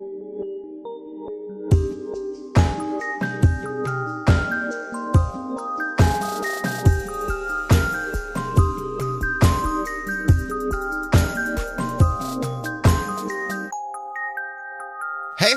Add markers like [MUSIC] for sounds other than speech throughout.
Hey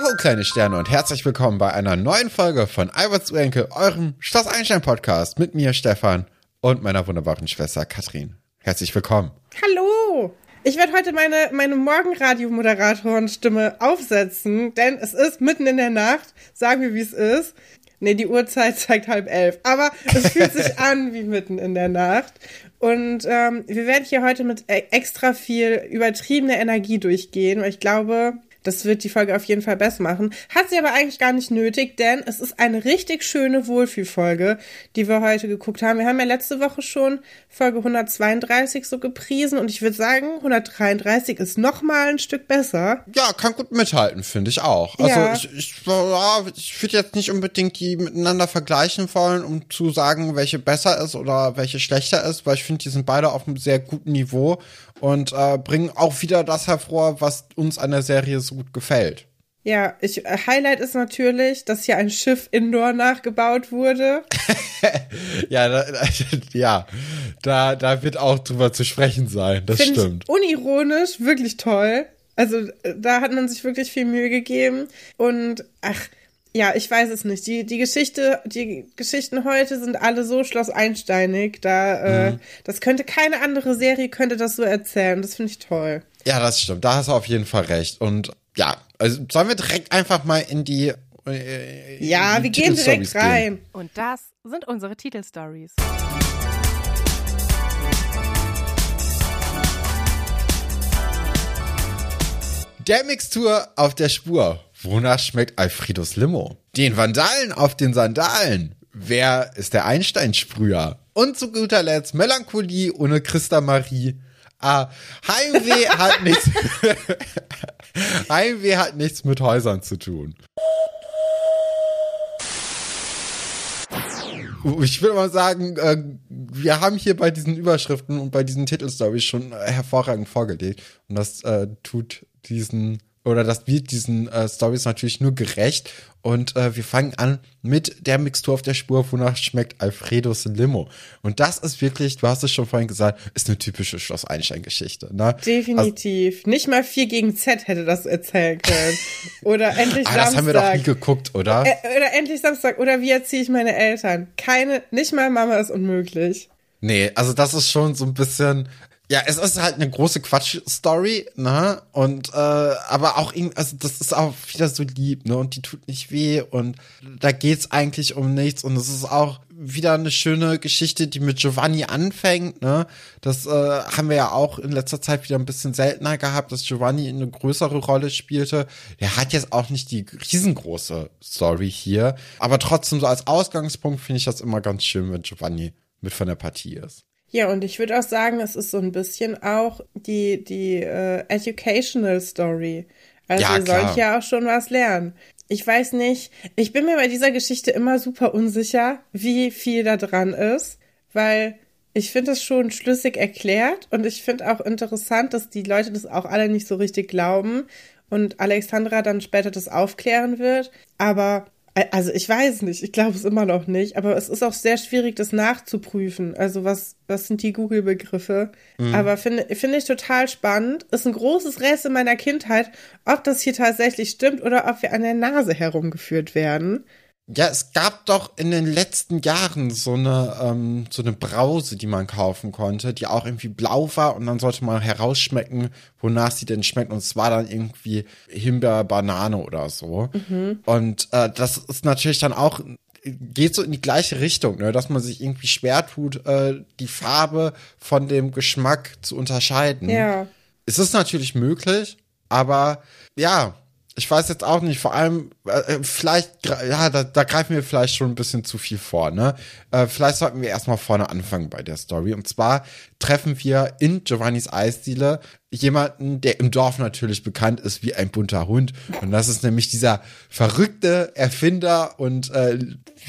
ho, kleine Sterne und herzlich willkommen bei einer neuen Folge von Albert zu Enkel, eurem Schloss Einstein Podcast mit mir, Stefan, und meiner wunderbaren Schwester Katrin. Herzlich willkommen. Hallo! Ich werde heute meine, meine Morgenradio-Moderatorenstimme aufsetzen, denn es ist mitten in der Nacht. Sagen wir, wie es ist. Nee, die Uhrzeit [LAUGHS] zeigt halb elf. Aber es fühlt sich [LAUGHS] an wie mitten in der Nacht. Und ähm, wir werden hier heute mit e- extra viel übertriebener Energie durchgehen, weil ich glaube, das wird die Folge auf jeden Fall besser machen. Hat sie aber eigentlich gar nicht nötig, denn es ist eine richtig schöne Wohlfühlfolge, die wir heute geguckt haben. Wir haben ja letzte Woche schon Folge 132 so gepriesen und ich würde sagen, 133 ist noch mal ein Stück besser. Ja, kann gut mithalten, finde ich auch. Also Ja. ich, ich, ja, ich würde jetzt nicht unbedingt die miteinander vergleichen wollen, um zu sagen, welche besser ist oder welche schlechter ist, weil ich finde, die sind beide auf einem sehr guten Niveau und äh, bringen auch wieder das hervor, was uns an der Serie so gut gefällt. Ja, ich, äh, Highlight ist natürlich, dass hier ein Schiff indoor nachgebaut wurde. [LAUGHS] Ja, da, [LAUGHS] ja, da, da wird auch drüber zu sprechen sein. Das Finde stimmt. unironisch, wirklich toll. Also äh, da hat man sich wirklich viel Mühe gegeben. Und ach, ja, ich weiß es nicht. Die, die Geschichte, die Geschichten heute sind alle so Schloss Einsteinig. Da, äh, das könnte keine andere Serie könnte das so erzählen. Das finde ich toll. Ja, das stimmt. Da hast du auf jeden Fall recht. Und ja, also sollen wir direkt einfach mal in die. Äh, in Ja, die wir gehen direkt rein. Und das sind unsere Titelstories. Der Mixtur auf der Spur. Wonach schmeckt Alfredos Limo? Den Vandalen auf den Sandalen. Wer ist der Einstein-Sprüher? Und zu guter Letzt Melancholie ohne Christa Marie. Ah, Heimweh [LAUGHS] hat nichts. [LAUGHS] Heimweh hat nichts mit Häusern zu tun. Ich würde mal sagen, äh, wir haben hier bei diesen Überschriften und bei diesen Titelstories schon hervorragend vorgelegt. Und das äh, tut diesen oder das wird diesen äh, Stories natürlich nur gerecht. Und äh, wir fangen an mit der Mixtur auf der Spur, wonach schmeckt Alfredos Limo. Und das ist wirklich, du hast es schon vorhin gesagt, ist eine typische Schloss Einstein-Geschichte. Ne? Definitiv. Nicht mal 4 gegen Z hätte das erzählen können. Oder [LAUGHS] endlich Ah, das Samstag. haben wir doch nie geguckt, oder? Ä- oder endlich Samstag. Oder wie erziehe ich meine Eltern? Keine, nicht mal Mama ist unmöglich. Nee, also das ist schon so ein bisschen. Ja, es ist halt eine große Quatsch-Story, ne? Und äh, aber auch irgendwie, also das ist auch wieder so lieb, ne? Und die tut nicht weh und da geht's eigentlich um nichts und es ist auch wieder eine schöne Geschichte, die mit Giovanni anfängt, ne? Das äh, haben wir ja auch in letzter Zeit wieder ein bisschen seltener gehabt, dass Giovanni eine größere Rolle spielte. Er hat jetzt auch nicht die riesengroße Story hier, aber trotzdem so als Ausgangspunkt finde ich das immer ganz schön, wenn Giovanni mit von der Partie ist. Ja, und ich würde auch sagen, es ist so ein bisschen auch die, die äh, Educational Story. Also Ja, ihr sollt ja auch schon was lernen. Ich weiß nicht, ich bin mir bei dieser Geschichte immer super unsicher, wie viel da dran ist, weil ich finde es schon schlüssig erklärt und ich finde auch interessant, dass die Leute das auch alle nicht so richtig glauben und Alexandra dann später das aufklären wird. Aber also ich weiß nicht, ich glaube es immer noch nicht, aber es ist auch sehr schwierig, das nachzuprüfen. Also was, was sind die Google-Begriffe? Aber finde finde ich total spannend. Ist ein großes Rätsel meiner Kindheit, ob das hier tatsächlich stimmt oder ob wir an der Nase herumgeführt werden. Ja, es gab doch in den letzten Jahren so eine, ähm, so eine Brause, die man kaufen konnte, die auch irgendwie blau war und dann sollte man herausschmecken, wonach sie denn schmeckt. Und es war dann irgendwie Himbeer, Banane oder so. Und äh, das ist natürlich dann auch, geht so in die gleiche Richtung, ne? dass man sich irgendwie schwer tut, äh, die Farbe von dem Geschmack zu unterscheiden. Ja. Es ist natürlich möglich, aber ja, ich weiß jetzt auch nicht, vor allem, äh, vielleicht, gre- ja, da, da greifen wir vielleicht schon ein bisschen zu viel vor, ne? Äh, vielleicht sollten wir erstmal vorne anfangen bei der Story. Und zwar treffen wir in Giovannis Eisdiele jemanden, der im Dorf natürlich bekannt ist wie ein bunter Hund. Und das ist nämlich dieser verrückte Erfinder und äh,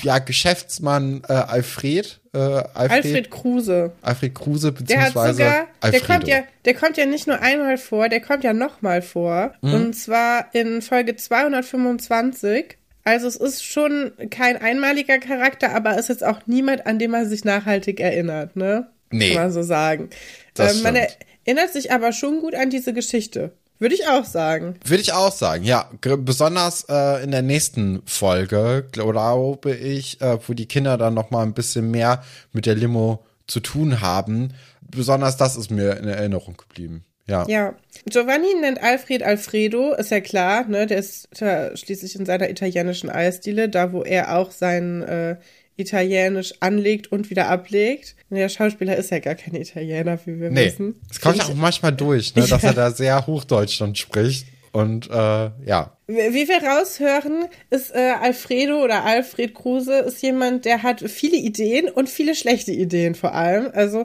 ja, Geschäftsmann äh, Alfred, Äh, Alfred, Alfred Kruse. Alfred Kruse, Der hat beziehungsweise sogar, der kommt ja, der kommt ja nicht nur einmal vor, der kommt ja nochmal vor. Mhm. Und zwar in Folge 225. Also es ist schon kein einmaliger Charakter, aber ist jetzt auch niemand, an den man sich nachhaltig erinnert, ne? Nee. Kann man so sagen. Das Ähm, man stimmt. erinnert sich aber schon gut an diese Geschichte. Würde ich auch sagen. Würde ich auch sagen, ja. Besonders äh, in der nächsten Folge, glaube ich, äh, wo die Kinder dann noch mal ein bisschen mehr mit der Limo zu tun haben. Besonders das ist mir in Erinnerung geblieben. Ja. Ja. Giovanni nennt Alfred Alfredo, ist ja klar, ne? Der ist schließlich in seiner italienischen Eisdiele, da wo er auch sein äh, Italienisch anlegt und wieder ablegt. Der Schauspieler ist ja gar kein Italiener, wie wir Nee, wissen. es kommt ja auch manchmal durch, ne, dass Ja. er da [LAUGHS] sehr Hochdeutsch dann spricht. Und äh, ja. Wie wir raushören, ist äh, Alfredo oder Alfred Kruse ist jemand, der hat viele Ideen und viele schlechte Ideen vor allem. Also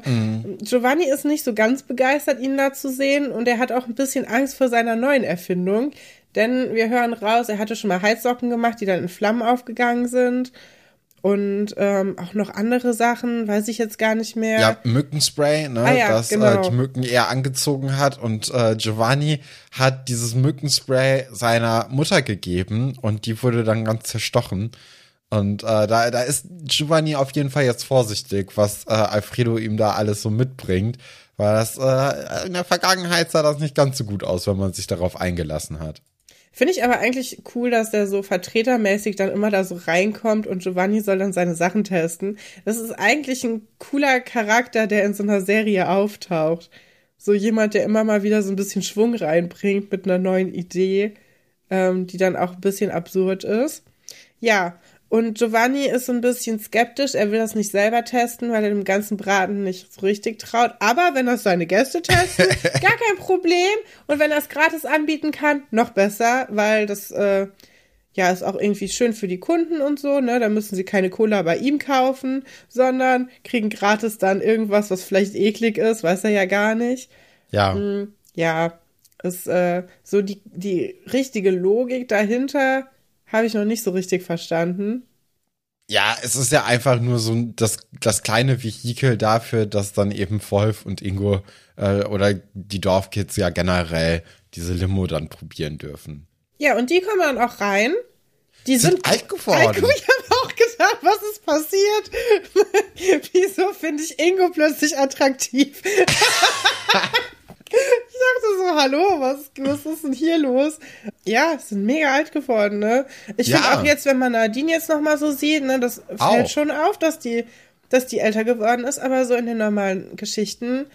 Giovanni ist nicht so ganz begeistert, ihn da zu sehen und er hat auch ein bisschen Angst vor seiner neuen Erfindung. Denn wir hören raus, er hatte schon mal Heizsocken gemacht, die dann in Flammen aufgegangen sind. Und ähm, auch noch andere Sachen, weiß ich jetzt gar nicht mehr. Ja, Mückenspray, ne, Ah ja, das genau. äh, die Mücken eher angezogen hat. Und äh, Giovanni hat dieses Mückenspray seiner Mutter gegeben und die wurde dann ganz zerstochen. Und äh, da, da ist Giovanni auf jeden Fall jetzt vorsichtig, was äh, Alfredo ihm da alles so mitbringt. Weil das äh, in der Vergangenheit sah das nicht ganz so gut aus, wenn man sich darauf eingelassen hat. Finde ich aber eigentlich cool, dass der so vertretermäßig dann immer da so reinkommt und Giovanni soll dann seine Sachen testen. Das ist eigentlich ein cooler Charakter, der in so einer Serie auftaucht. So jemand, der immer mal wieder so ein bisschen Schwung reinbringt mit einer neuen Idee, ähm, die dann auch ein bisschen absurd ist. Ja, und Giovanni ist so ein bisschen skeptisch. Er will das nicht selber testen, weil er dem ganzen Braten nicht so richtig traut. Aber wenn das seine Gäste testen, [LAUGHS] gar kein Problem. Und wenn er es gratis anbieten kann, noch besser, weil das äh, ja ist auch irgendwie schön für die Kunden und so. Ne, da müssen sie keine Cola bei ihm kaufen, sondern kriegen gratis dann irgendwas, was vielleicht eklig ist, weiß er ja gar nicht. Ja. Hm, ja, ist äh, so die die richtige Logik dahinter habe ich noch nicht so richtig verstanden. Ja, es ist ja einfach nur so das, das kleine Vehikel dafür, dass dann eben Wolf und Ingo äh, oder die Dorfkids ja generell diese Limo dann probieren dürfen. Ja, und die kommen dann auch rein. Die Sind sind, alt geworden. Alt, [LAUGHS] ich habe auch gedacht, was ist passiert? [LAUGHS] Wieso finde ich Ingo plötzlich attraktiv? [LAUGHS] ich hallo, was, was ist denn hier los? Ja, sind mega alt geworden, ne? Ich Ja. finde auch jetzt, wenn man Nadine jetzt noch mal so sieht, ne, das fällt Auch. schon auf, dass die, dass die älter geworden ist, aber so in den normalen Geschichten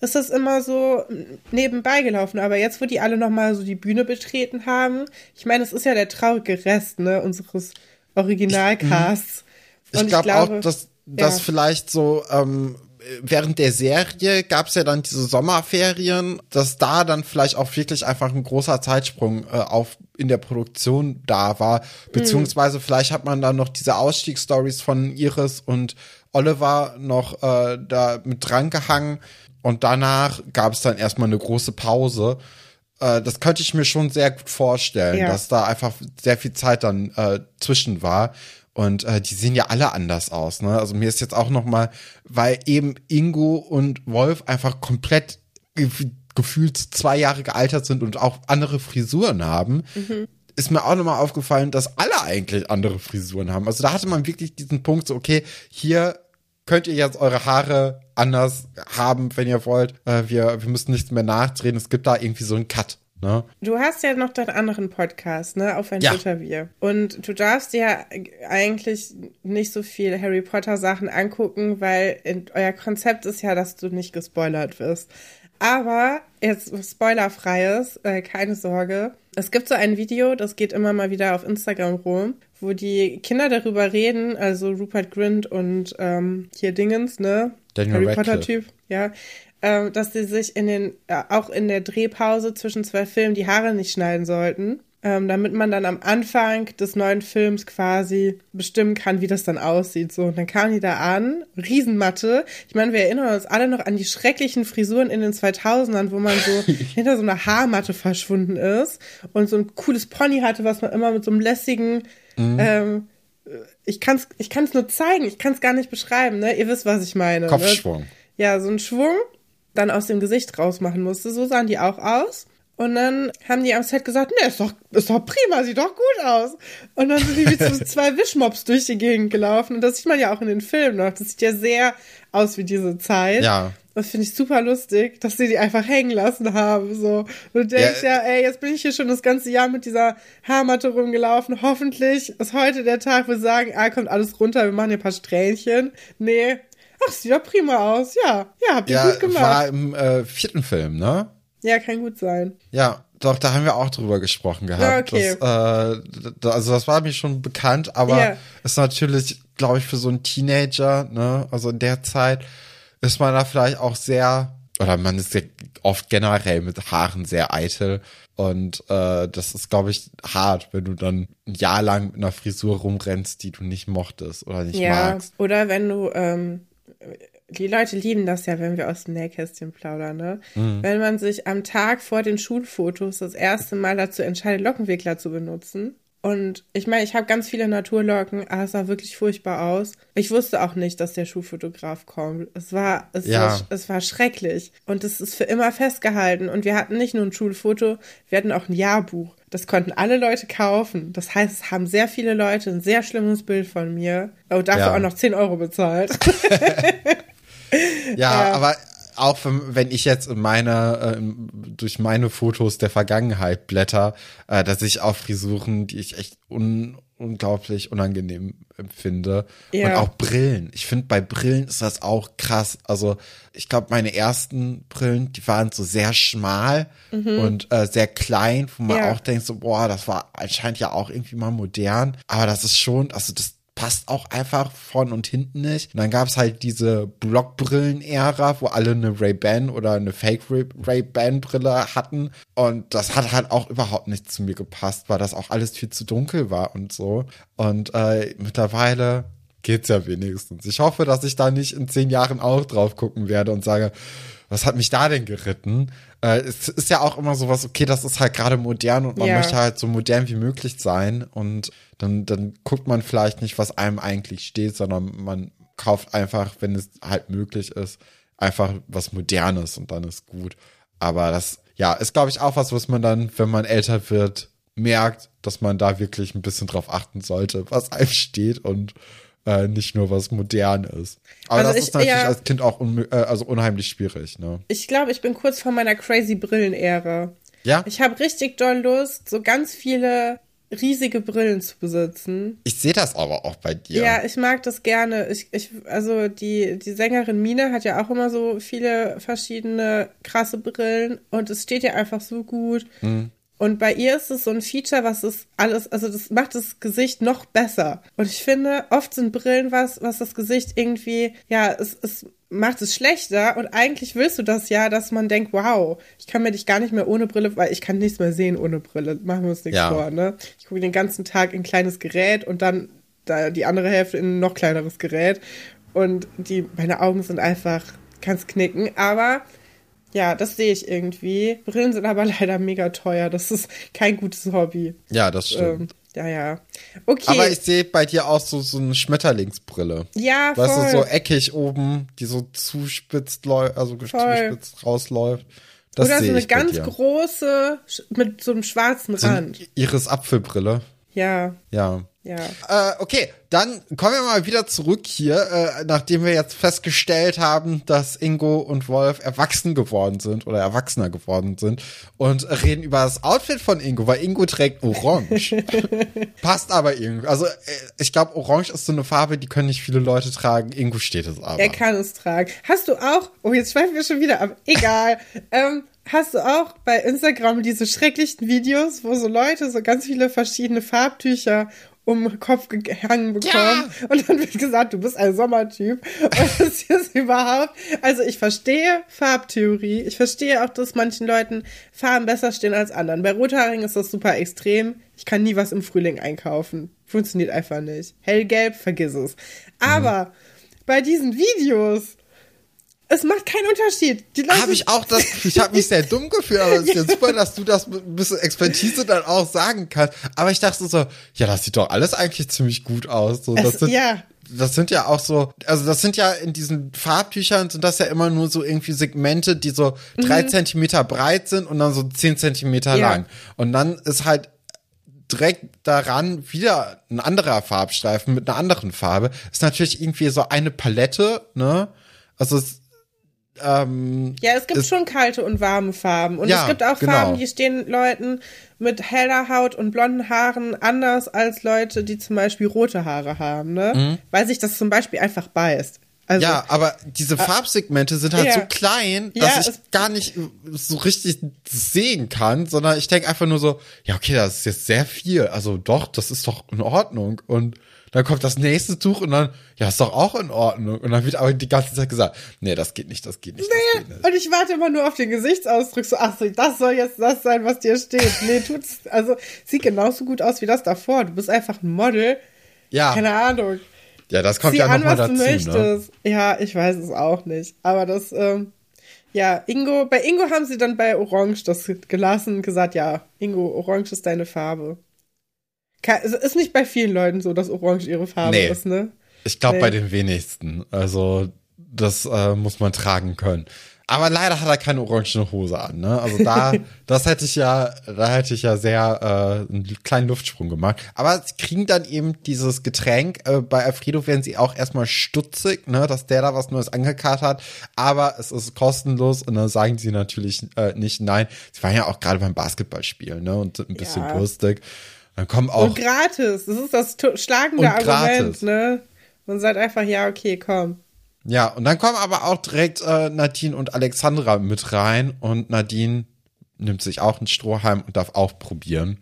ist das immer so nebenbei gelaufen. Aber jetzt, wo die alle noch mal so die Bühne betreten haben, ich meine, es ist ja der traurige Rest, ne, unseres Originalcasts. Ich, Und glaub glaube auch, dass, dass ja. vielleicht so ähm, während der Serie gab es ja dann diese Sommerferien, dass da dann vielleicht auch wirklich einfach ein großer Zeitsprung äh, auf in der Produktion da war, beziehungsweise vielleicht hat man dann noch diese Ausstiegsstories von Iris und Oliver noch äh, da mit dran gehangen und danach gab es dann erstmal eine große Pause. Äh, das könnte ich mir schon sehr gut vorstellen, Ja. dass da einfach sehr viel Zeit dann äh, zwischen war. Und äh, die sehen ja alle anders aus, ne? Also mir ist jetzt auch noch mal, weil eben Ingo und Wolf einfach komplett gef gefühlt zwei Jahre gealtert sind und auch andere Frisuren haben, ist mir auch noch mal aufgefallen, dass alle eigentlich andere Frisuren haben. Also da hatte man wirklich diesen Punkt so, okay, hier könnt ihr jetzt eure Haare anders haben, wenn ihr wollt. Äh, wir, wir müssen nichts mehr nachdrehen. Es gibt da irgendwie so einen Cut. Ne? Du hast ja noch deinen anderen Podcast, ne, auf ein Ja. Butterbier. Und du darfst dir eigentlich nicht so viel Harry Potter Sachen angucken, weil in, euer Konzept ist ja, dass du nicht gespoilert wirst. Aber jetzt spoilerfreies, äh, keine Sorge. Es gibt so ein Video, das geht immer mal wieder auf Instagram rum, wo die Kinder darüber reden, also Rupert Grint und ähm, hier Dingens, ne? Daniel Harry Radcliffe. Potter Typ, ja. Ähm, dass sie sich in den, äh, auch in der Drehpause zwischen zwei Filmen die Haare nicht schneiden sollten. Ähm, damit man dann am Anfang des neuen Films quasi bestimmen kann, wie das dann aussieht. So, und dann kamen die da an, Riesenmatte. Ich meine, wir erinnern uns alle noch an die schrecklichen Frisuren in den 2000ern, wo man so [LAUGHS] hinter so einer Haarmatte verschwunden ist und so ein cooles Pony hatte, was man immer mit so einem lässigen ähm, ich kann's, ich kann's nur zeigen, ich kann's gar nicht beschreiben, ne? Ihr wisst, was ich meine. Kopfschwung. Ne? Ja, so ein Schwung, dann aus dem Gesicht rausmachen musste. So sahen die auch aus. Und dann haben die am Set gesagt, ne, ist doch, ist doch prima, sieht doch gut aus. Und dann sind die wie so [LAUGHS] zwei Wischmops durch die Gegend gelaufen. Und das sieht man ja auch in den Filmen noch. Das sieht ja sehr aus wie diese Zeit. Ja. Das finde ich super lustig, dass sie die einfach hängen lassen haben. So. Und du denkst ja, ja, ey, jetzt bin ich hier schon das ganze Jahr mit dieser Haarmatte rumgelaufen. Hoffentlich ist heute der Tag, wo wir sagen, ah, kommt alles runter, wir machen hier ein paar Strähnchen. Nee. Ach, sieht doch prima aus. Ja, ja, habt ihr Ja, gut gemacht. war im äh, vierten Film, ne? Ja, kann gut sein. Ja, doch, da haben wir auch drüber gesprochen gehabt. Ja, okay. Das, äh, also das war mir schon bekannt, aber Ja. ist natürlich, glaube ich, für so einen Teenager, ne, also in der Zeit ist man da vielleicht auch sehr, oder man ist ja oft generell mit Haaren sehr eitel. Und äh, das ist, glaube ich, hart, wenn du dann ein Jahr lang mit einer Frisur rumrennst, die du nicht mochtest oder nicht Ja, magst. oder wenn du, ähm, die Leute lieben das ja, wenn wir aus dem Nähkästchen plaudern, ne? Mhm. Wenn man sich am Tag vor den Schulfotos das erste Mal dazu entscheidet, Lockenwickler zu benutzen. Und ich meine, ich habe ganz viele Naturlocken, aber es sah wirklich furchtbar aus. Ich wusste auch nicht, dass der Schulfotograf kommt. Es war, es, Ja. war, es war schrecklich. Und es ist für immer festgehalten. Und wir hatten nicht nur ein Schulfoto, wir hatten auch ein Jahrbuch. Das konnten alle Leute kaufen. Das heißt, es haben sehr viele Leute ein sehr schlimmes Bild von mir. Und dafür Ja. auch noch 10 Euro bezahlt. [LAUGHS] Ja, Ja. aber auch wenn, ich jetzt in meine, äh, durch meine Fotos der Vergangenheit blätter, äh, dass ich auch Frisuren, die ich echt un, unglaublich unangenehm empfinde. Ja. Und auch Brillen. Ich finde, bei Brillen ist das auch krass. Also, ich glaube, meine ersten Brillen, die waren so sehr schmal und äh, sehr klein, wo man Mhm. Ja. auch denkt, so, boah, das war anscheinend ja auch irgendwie mal modern. Aber das ist schon, also das passt auch einfach vorn und hinten nicht. Und dann gab es halt diese Blockbrillen-Ära, wo alle eine Ray-Ban oder eine Fake-Ray-Ban-Brille hatten. Und das hat halt auch überhaupt nicht zu mir gepasst, weil das auch alles viel zu dunkel war und so. Und äh, mittlerweile geht's ja wenigstens. Ich hoffe, dass ich da nicht in zehn Jahren auch drauf gucken werde und sage, was hat mich da denn geritten? Äh, es ist ja auch immer sowas, okay, das ist halt gerade modern und man Ja. möchte halt so modern wie möglich sein und dann, dann guckt man vielleicht nicht, was einem eigentlich steht, sondern man kauft einfach, wenn es halt möglich ist, einfach was Modernes und dann ist gut. Aber das, ja, ist glaube ich auch was, was man dann, wenn man älter wird, merkt, dass man da wirklich ein bisschen drauf achten sollte, was einem steht und äh, nicht nur was modern ist. Aber Also das ich- ist natürlich ja. als Kind auch unmö- äh, also unheimlich schwierig, ne? Ich glaube, ich bin kurz vor meiner crazy Brillen-Ära. Ja, Ich habe richtig doll Lust, so ganz viele riesige Brillen zu besitzen. ich sehe das aber auch bei dir. Ja, ich mag das gerne. Ich, ich, also die, die Sängerin Mine hat ja auch immer so viele verschiedene krasse Brillen und es steht ihr einfach so gut. Hm. Und bei ihr ist es so ein Feature, was es alles, also das macht das Gesicht noch besser. Und ich finde, oft sind Brillen was, was das Gesicht irgendwie, ja, es, es macht es schlechter. Und eigentlich willst du das ja, dass man denkt, wow, ich kann mir dich gar nicht mehr ohne Brille, weil ich kann nichts mehr sehen ohne Brille. Machen wir uns nichts Ja. vor, ne? Ich gucke den ganzen Tag in ein kleines Gerät und dann da die andere Hälfte in ein noch kleineres Gerät. Und die, meine Augen sind einfach, kannst knicken. Aber ja, das sehe ich irgendwie. Brillen sind aber [LAUGHS] leider mega teuer. Das ist kein gutes Hobby. Ja, das stimmt. Ähm, ja, ja. Okay. Aber ich sehe bei dir auch so, so eine Schmetterlingsbrille. ja, voll. Weißt du, so eckig oben, die so zuspitzt läuft, also zuspitzt rausläuft. Das Oder so eine ganz große mit so einem schwarzen So ein Rand. Iris Apfelbrille. Ja, Ja. ja. Äh, okay, dann kommen wir mal wieder zurück hier, äh, nachdem wir jetzt festgestellt haben, dass Ingo und Wolf erwachsen geworden sind oder erwachsener geworden sind und reden über das Outfit von Ingo, weil Ingo trägt Orange. [LAUGHS] Passt aber irgendwie. Also äh, ich glaube, Orange ist so eine Farbe, die können nicht viele Leute tragen. Ingo steht es aber. Er kann es tragen. Hast du auch, oh, jetzt schweifen wir schon wieder ab. Egal. [LAUGHS] ähm, hast du auch bei Instagram diese schrecklichen Videos, wo so Leute so ganz viele verschiedene Farbtücher um den Kopf gehangen bekommen? Ja. Und dann wird gesagt, du bist ein Sommertyp. Und das [LAUGHS] ist überhaupt, also ich verstehe Farbtheorie. Ich verstehe auch, dass manchen Leuten Farben besser stehen als anderen. Bei Rothaarigen ist das super extrem. Ich kann nie was im Frühling einkaufen. Funktioniert einfach nicht. Hellgelb, vergiss es. Aber bei diesen Videos, Es macht keinen Unterschied. Die Leute Habe ich auch das, [LAUGHS] ich habe mich sehr dumm gefühlt, aber es ist ja super, dass du das mit ein bisschen Expertise dann auch sagen kannst. Aber ich dachte so, ja, das sieht doch alles eigentlich ziemlich gut aus. So, das Es- sind, ja. das sind ja auch so, also das sind ja in diesen Farbtüchern sind das ja immer nur so irgendwie Segmente, die so drei Zentimeter breit sind und dann so zehn Zentimeter Mhm. Ja. lang. Und dann ist halt direkt daran wieder ein anderer Farbstreifen mit einer anderen Farbe. Ist natürlich irgendwie so eine Palette, ne? Also es, ähm, Ja, es gibt Es- schon kalte und warme Farben. Und Ja, es gibt auch genau. Farben, die stehen Leuten mit heller Haut und blonden Haaren anders als Leute, die zum Beispiel rote Haare haben, ne? Weil sich das zum Beispiel einfach beißt. Also, Mhm. ja, aber diese Farbsegmente sind halt ja. so klein, Ja, dass ich es- gar nicht so richtig sehen kann, sondern ich denke einfach nur so, ja, okay, das ist jetzt sehr viel. Also doch, das ist doch in Ordnung. Und dann kommt das nächste Tuch und dann, ja, ist doch auch in Ordnung. Und dann wird aber die ganze Zeit gesagt, nee, das geht nicht, das geht nicht, das geht nicht. Und ich warte immer nur auf den Gesichtsausdruck, so, ach so, das soll jetzt das sein, was dir steht. Nee, tut's, also, sieht genauso gut aus wie das davor. Du bist einfach ein Model. Ja, Keine Ahnung. ja, das kommt Zieh ja nochmal dazu, du ne? möchtest. Ja, ich weiß es auch nicht. Aber das, ähm, ja, Ingo, bei Ingo haben sie dann bei Orange das gelassen und gesagt, ja, Ingo, Orange ist deine Farbe. Es ist nicht bei vielen Leuten so, dass Orange ihre Farbe Nee. ist, ne? Ich glaube Nee. bei den wenigsten. Also das äh, muss man tragen können. Aber leider hat er keine orangene Hose an. Ne? Also da, [LAUGHS] das hätte ich ja, da hätte ich ja sehr äh, einen kleinen Luftsprung gemacht. Aber sie kriegen dann eben dieses Getränk. Äh, bei Alfredo werden sie auch erstmal stutzig, ne, dass der da was Neues angekarrt hat. Aber es ist kostenlos und dann sagen sie natürlich äh, nicht nein. Sie waren ja auch gerade beim Basketballspielen, ne, und sind ein bisschen Ja. durstig. Dann kommen auch Und gratis. Das ist das schlagende Argument, ne? Man sagt einfach, ja, okay, komm. Ja, und dann kommen aber auch direkt äh, Nadine und Alexandra mit rein und Nadine nimmt sich auch einen Strohhalm und darf auch probieren.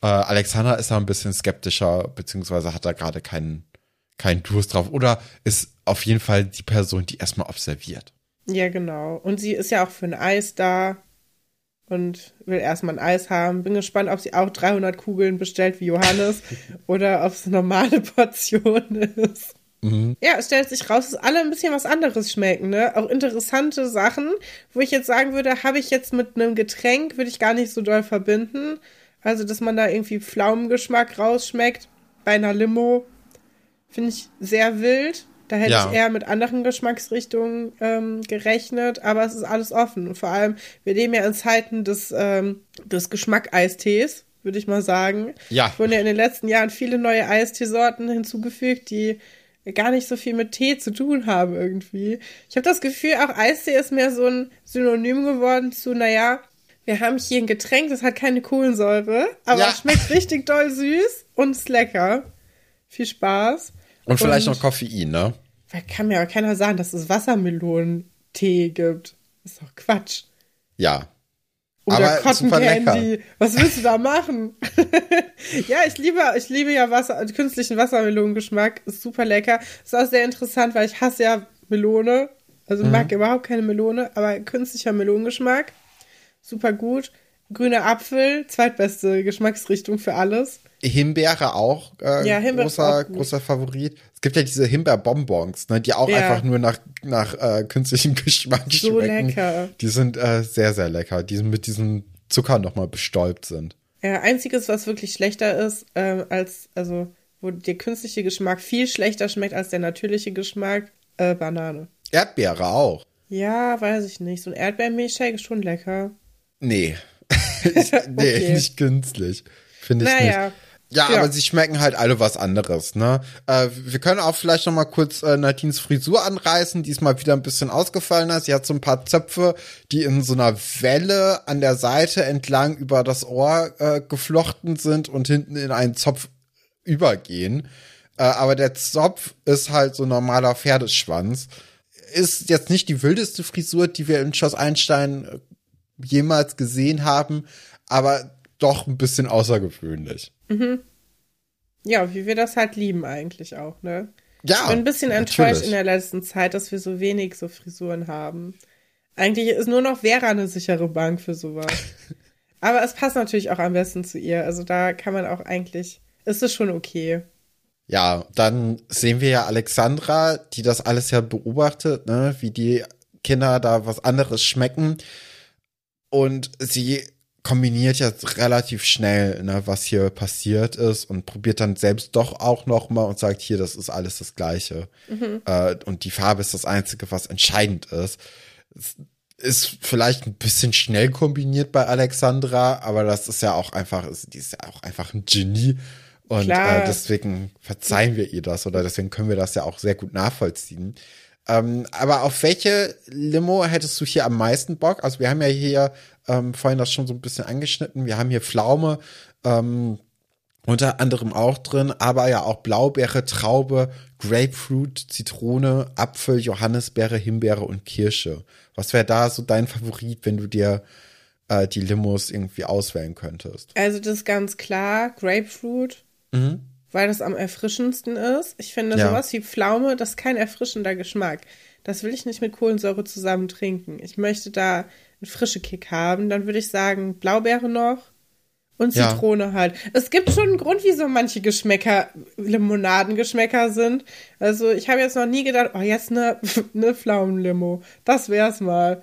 Äh, Alexandra ist da ein bisschen skeptischer, beziehungsweise hat da gerade keinen, keinen Durst drauf oder ist auf jeden Fall die Person, die erstmal observiert. Ja, genau. Und sie ist ja auch für ein Eis da und will erstmal ein Eis haben. Bin gespannt, ob sie auch 300 Kugeln bestellt wie Johannes [LAUGHS] oder ob es eine normale Portion ist. Ja, es stellt sich raus, dass alle ein bisschen was anderes schmecken, ne? Auch interessante Sachen, wo ich jetzt sagen würde, habe ich jetzt mit einem Getränk, würde ich gar nicht so doll verbinden. Also, dass man da irgendwie Pflaumengeschmack rausschmeckt bei einer Limo, finde ich sehr wild. Da hätte Ja. ich eher mit anderen Geschmacksrichtungen ähm, gerechnet, aber es ist alles offen. Und vor allem, wir leben ja in Zeiten des, ähm, des Geschmack-Eistees, würde ich mal sagen. Ja. Es wurden ja in den letzten Jahren viele neue Eisteesorten hinzugefügt, die gar nicht so viel mit Tee zu tun haben irgendwie. Ich habe das Gefühl, auch Eistee ist mehr so ein Synonym geworden zu, naja, wir haben hier ein Getränk, das hat keine Kohlensäure, aber Ja. es schmeckt richtig doll süß und ist lecker. Viel Spaß. Und vielleicht Und- noch Koffein, ne? Weil kann mir aber keiner sagen, dass es Wassermelonentee gibt. ist doch Quatsch. Ja. Oder Aber super Cotton lecker. Candy. Was willst du da machen? [LAUGHS] ja, ich liebe, ich liebe ja Wasser, künstlichen Wassermelonengeschmack. Ist super lecker. Ist auch sehr interessant, weil ich hasse ja Melone. Also Mhm. mag überhaupt keine Melone, aber künstlicher Melonengeschmack. Super gut. Grüner Apfel, zweitbeste Geschmacksrichtung für alles. Himbeere auch, äh, Ja, Himbeere großer, auch großer Favorit. Es gibt ja diese Himbeerbonbons, ne, die auch Ja. einfach nur nach, nach äh, künstlichem [LAUGHS] Geschmack So schmecken. lecker. Die sind äh, sehr, sehr lecker, die mit diesem Zucker nochmal bestäubt sind. Ja, einziges, was wirklich schlechter ist, ähm, als, also, wo der künstliche Geschmack viel schlechter schmeckt als der natürliche Geschmack, äh, Banane. Erdbeere auch. Ja, weiß ich nicht. So ein Erdbeermilchshake ist schon lecker. Nee. [LAUGHS] ich, [LAUGHS] nee, Okay. nicht künstlich. Finde ich Naja. nicht. Ja, Ja. aber sie schmecken halt alle was anderes, ne? Äh, wir können auch vielleicht noch mal kurz äh, Nadines Frisur anreißen, die ist mal wieder ein bisschen ausgefallener. Sie hat so ein paar Zöpfe, die in so einer Welle an der Seite entlang über das Ohr äh, geflochten sind und hinten in einen Zopf übergehen. Äh, aber der Zopf ist halt so ein normaler Pferdeschwanz. Ist jetzt nicht die wildeste Frisur, die wir in Schloss Einstein äh, jemals gesehen haben, aber doch ein bisschen außergewöhnlich. Ja, wie wir das halt lieben eigentlich auch, ne? Ja. Ich bin ein bisschen enttäuscht natürlich. in der letzten Zeit, dass wir so wenig so Frisuren haben. Eigentlich ist nur noch Vera eine sichere Bank für sowas. [LAUGHS] Aber es passt natürlich auch am besten zu ihr. Also da kann man auch eigentlich, ist es schon okay. Ja, dann sehen wir ja Alexandra, die das alles ja beobachtet, ne, wie die Kinder da was anderes schmecken. Und sie kombiniert jetzt relativ schnell, ne, was hier passiert ist und probiert dann selbst doch auch noch mal und sagt, hier, das ist alles das Gleiche. Mhm. Äh, und die Farbe ist das Einzige, was entscheidend ist. Es ist vielleicht ein bisschen schnell kombiniert bei Alexandra, aber das ist ja auch einfach, die ist ja auch einfach ein Genie. Und äh, deswegen verzeihen wir ihr das oder deswegen können wir das ja auch sehr gut nachvollziehen. Ähm, aber auf welche Limo hättest du hier am meisten Bock? Also wir haben ja hier ähm, vorhin das schon so ein bisschen angeschnitten. Wir haben hier Pflaume, ähm, unter anderem auch drin, aber ja auch Blaubeere, Traube, Grapefruit, Zitrone, Apfel, Johannisbeere, Himbeere und Kirsche. Was wäre da so dein Favorit, wenn du dir äh, die Limos irgendwie auswählen könntest? Also das ist ganz klar Grapefruit. Mhm weil das am erfrischendsten ist. Ich finde ja. sowas wie Pflaume, das ist kein erfrischender Geschmack. Das will ich nicht mit Kohlensäure zusammen trinken. Ich möchte da einen frischen Kick haben. Dann würde ich sagen Blaubeere noch und Zitrone ja. halt. Es gibt schon einen Grund, wieso manche Geschmäcker Limonadengeschmäcker sind. Also ich habe jetzt noch nie gedacht, oh jetzt eine, [LAUGHS] eine Pflaumenlimo. Das wär's mal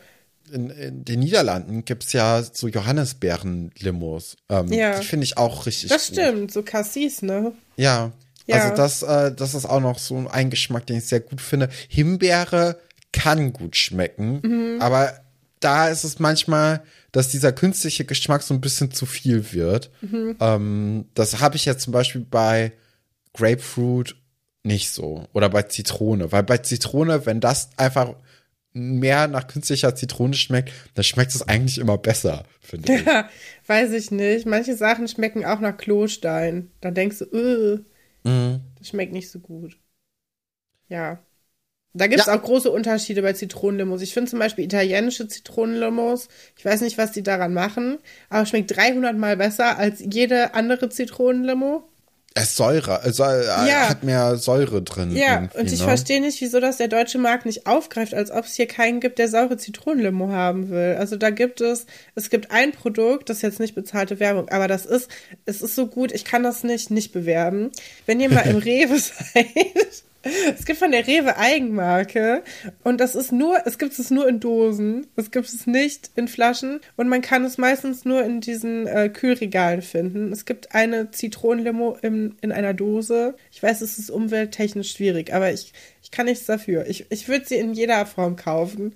in, in den Niederlanden gibt's ja so Johannisbeeren-Limos. Ähm, ja. Die finde ich auch richtig Das gut. stimmt, so Cassis, ne? Ja. ja. Also das, äh, das ist auch noch so ein Geschmack, den ich sehr gut finde. Himbeere kann gut schmecken, mhm. aber da ist es manchmal, dass dieser künstliche Geschmack so ein bisschen zu viel wird. Mhm. Ähm, das habe ich jetzt zum Beispiel bei Grapefruit nicht so. Oder bei Zitrone. Weil bei Zitrone, wenn das einfach mehr nach künstlicher Zitrone schmeckt, dann schmeckt es eigentlich immer besser, finde ich. Ja, [LAUGHS] weiß ich nicht. Manche Sachen schmecken auch nach Klostein. Dann denkst du, äh, mhm. das schmeckt nicht so gut. Ja. Da gibt es ja. auch große Unterschiede bei Zitronenlimos. Ich finde zum Beispiel italienische Zitronenlimos, ich weiß nicht, was die daran machen, aber schmeckt 300 Mal besser als jede andere Zitronenlimo. Es Säure, äh, Säure ja. hat mehr Säure drin. Ja, und ich ne? verstehe nicht, wieso das der deutsche Markt nicht aufgreift, als ob es hier keinen gibt, der saure Zitronenlimo haben will. Also da gibt es, es gibt ein Produkt, das ist jetzt nicht bezahlte Werbung, aber das ist, es ist so gut, ich kann das nicht nicht bewerben. Wenn ihr mal im [LAUGHS] Rewe seid, es gibt von der Rewe Eigenmarke und das ist nur, es gibt es nur in Dosen, es gibt es nicht in Flaschen und man kann es meistens nur in diesen äh, Kühlregalen finden. Es gibt eine Zitronenlimo in, in einer Dose. Ich weiß, es ist umwelttechnisch schwierig, aber ich, ich kann nichts dafür. Ich, ich würde sie in jeder Form kaufen.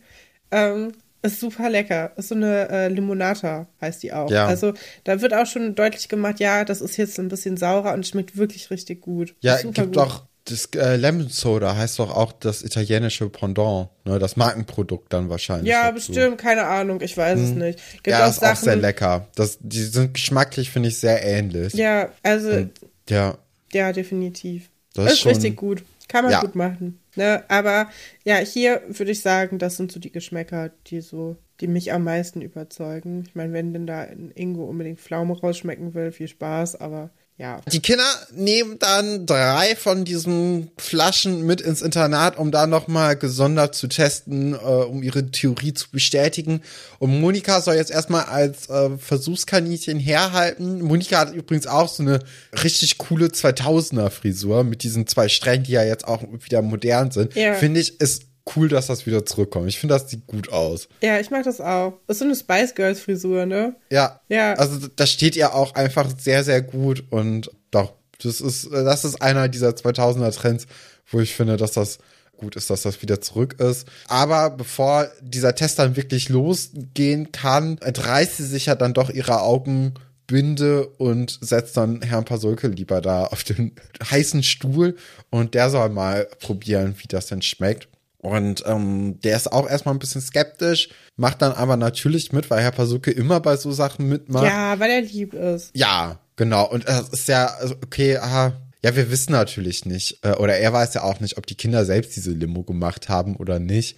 Ähm, ist super lecker. Ist so eine äh, Limonata, heißt die auch. Ja. Also da wird auch schon deutlich gemacht, ja, das ist jetzt ein bisschen saurer und schmeckt wirklich richtig gut. Ja, gibt gut. auch das äh, Lemon Soda heißt doch auch das italienische Pendant, ne? Das Markenprodukt dann wahrscheinlich. Ja, dazu. bestimmt, keine Ahnung, ich weiß hm. es nicht. Gibt ja, auch ist Sachen, auch sehr lecker. Das, die sind geschmacklich, finde ich, sehr ähnlich. Ja, also. Und, ja. Ja, definitiv. Das ist, ist schon, richtig gut. Kann man ja. gut machen. Ne? Aber ja, hier würde ich sagen, das sind so die Geschmäcker, die so, die mich am meisten überzeugen. Ich meine, wenn denn da in Ingo unbedingt Pflaume rausschmecken will, viel Spaß, aber ja. Die Kinder nehmen dann drei von diesen Flaschen mit ins Internat, um da nochmal gesondert zu testen, äh, um ihre Theorie zu bestätigen. Und Monika soll jetzt erstmal als äh, Versuchskaninchen herhalten. Monika hat übrigens auch so eine richtig coole 2000er Frisur mit diesen zwei Strängen, die ja jetzt auch wieder modern sind. Ja. Finde ich, ist cool, dass das wieder zurückkommt. Ich finde, das sieht gut aus. Ja, ich mag das auch. Das ist so eine Spice Girls Frisur, ne? Ja. Ja. Also das steht ihr auch einfach sehr, sehr gut und doch, das ist, das ist einer dieser 2000er Trends, wo ich finde, dass das gut ist, dass das wieder zurück ist. Aber bevor dieser Test dann wirklich losgehen kann, entreißt sie sich ja dann doch ihre Augenbinde und setzt dann Herrn Pasulke lieber da auf den [LAUGHS] heißen Stuhl und der soll mal probieren, wie das denn schmeckt. Und ähm, der ist auch erstmal ein bisschen skeptisch, macht dann aber natürlich mit, weil Herr Pasuke immer bei so Sachen mitmacht. Ja, weil er lieb ist. Ja, genau. Und es ist ja, also, okay, aha, ja, wir wissen natürlich nicht, äh, oder er weiß ja auch nicht, ob die Kinder selbst diese Limo gemacht haben oder nicht.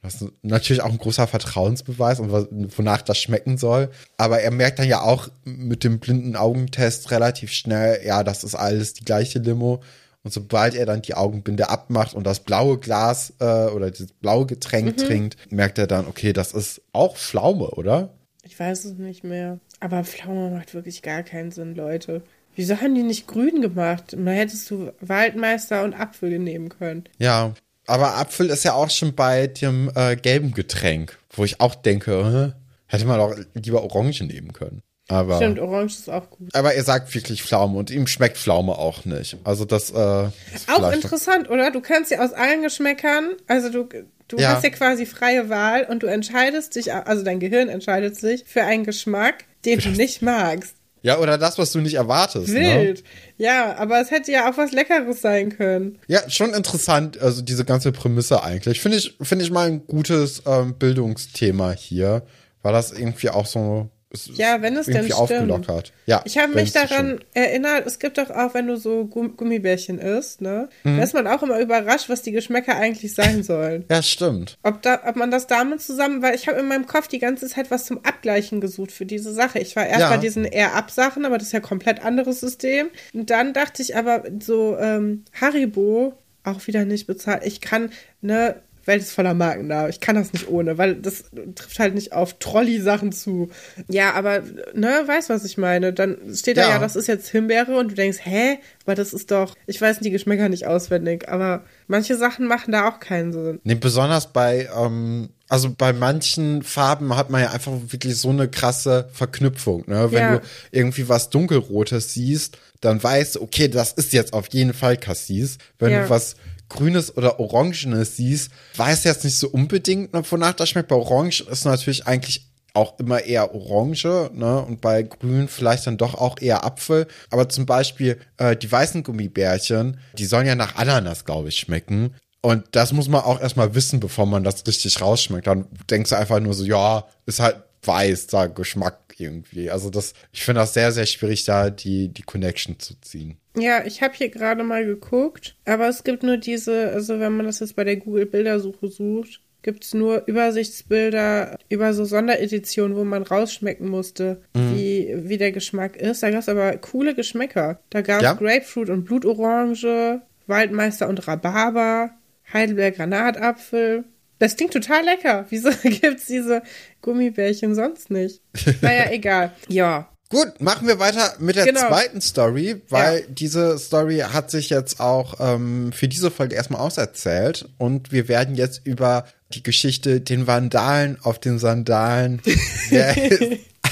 Das ist natürlich auch ein großer Vertrauensbeweis und wonach das schmecken soll. Aber er merkt dann ja auch mit dem blinden Augentest relativ schnell, ja, das ist alles die gleiche Limo. Und sobald er dann die Augenbinde abmacht und das blaue Glas äh, oder das blaue Getränk mhm. trinkt, merkt er dann, okay, das ist auch Pflaume, oder? Ich weiß es nicht mehr. Aber Pflaume macht wirklich gar keinen Sinn, Leute. Wieso haben die nicht grün gemacht? Man hättest du Waldmeister und Apfel nehmen können. Ja, Aber Apfel ist ja auch schon bei dem äh, gelben Getränk, wo ich auch denke, hätte man auch lieber Orange nehmen können. Aber, Stimmt, Orange ist auch gut. aber er sagt wirklich Pflaume und ihm schmeckt Pflaume auch nicht. Also das äh, Auch interessant, oder? Du kannst ja aus allen Geschmäckern, also du, du Ja. hast ja quasi freie Wahl und du entscheidest dich, also dein Gehirn entscheidet sich für einen Geschmack, den du nicht magst. Ja, oder das, was du nicht erwartest. Ne? Wild. Ja, aber es hätte ja auch was Leckeres sein können. Ja, schon interessant, also diese ganze Prämisse eigentlich. Finde ich, finde ich mal ein gutes ähm, Bildungsthema hier, weil das irgendwie auch so es Ja, wenn es denn stimmt. aufgelockert. Ja, Ich habe mich daran erinnert, es gibt doch auch, wenn du so Gumm- Gummibärchen isst, ne? Mhm. Da ist man auch immer überrascht, was die Geschmäcker eigentlich sein sollen. Ja, stimmt. Ob, da, ob man das damit zusammen, weil ich habe in meinem Kopf die ganze Zeit was zum Abgleichen gesucht für diese Sache. Ich war erst Ja. bei diesen Air-Up-Sachen, aber das ist ja komplett anderes System. Und dann dachte ich aber so, ähm, Haribo, auch wieder nicht bezahlt. Ich kann, ne, Welt ist voller Markennamen. Ich kann das nicht ohne, weil das trifft halt nicht auf Trolley-Sachen zu. Ja, aber, ne, weißt was ich meine? Dann steht da Ja. ja, das ist jetzt Himbeere und du denkst, hä? Aber das ist doch, ich weiß die Geschmäcker nicht auswendig, aber manche Sachen machen da auch keinen Sinn. Nee, besonders bei, ähm, also bei manchen Farben hat man ja einfach wirklich so eine krasse Verknüpfung, ne? Wenn Ja. du irgendwie was Dunkelrotes siehst, dann weißt du, okay, das ist jetzt auf jeden Fall Cassis. Wenn Ja. du was Grünes oder Orangenes siehst, weißt du jetzt nicht so unbedingt, ne, wonach das schmeckt. Bei Orange ist natürlich eigentlich auch immer eher Orange, ne? Und bei Grün vielleicht dann doch auch eher Apfel. Aber zum Beispiel äh, die weißen Gummibärchen, die sollen ja nach Ananas, glaube ich, schmecken. Und das muss man auch erstmal wissen, bevor man das richtig rausschmeckt. Dann denkst du einfach nur so, ja, ist halt weiß, da Geschmack irgendwie. Also das, ich finde das sehr, sehr schwierig, da die, die Connection zu ziehen. Ja, ich habe hier gerade mal geguckt, aber es gibt nur diese, also wenn man das jetzt bei der Google-Bildersuche sucht, gibt es nur Übersichtsbilder über so Sondereditionen, wo man rausschmecken musste, wie, wie der Geschmack ist. Da gab es aber coole Geschmäcker. Da gab es Ja? Grapefruit und Blutorange, Waldmeister und Rhabarber, Heidelberg Granatapfel. Das klingt total lecker. [LAUGHS] Wieso gibt's diese Gummibärchen sonst nicht? Naja, [LAUGHS] egal. Ja, Gut, machen wir weiter mit der Genau. zweiten Story, weil Ja. diese Story hat sich jetzt auch ähm, für diese Folge erstmal auserzählt und wir werden jetzt über die Geschichte den Vandalen auf den Sandalen [LAUGHS] der,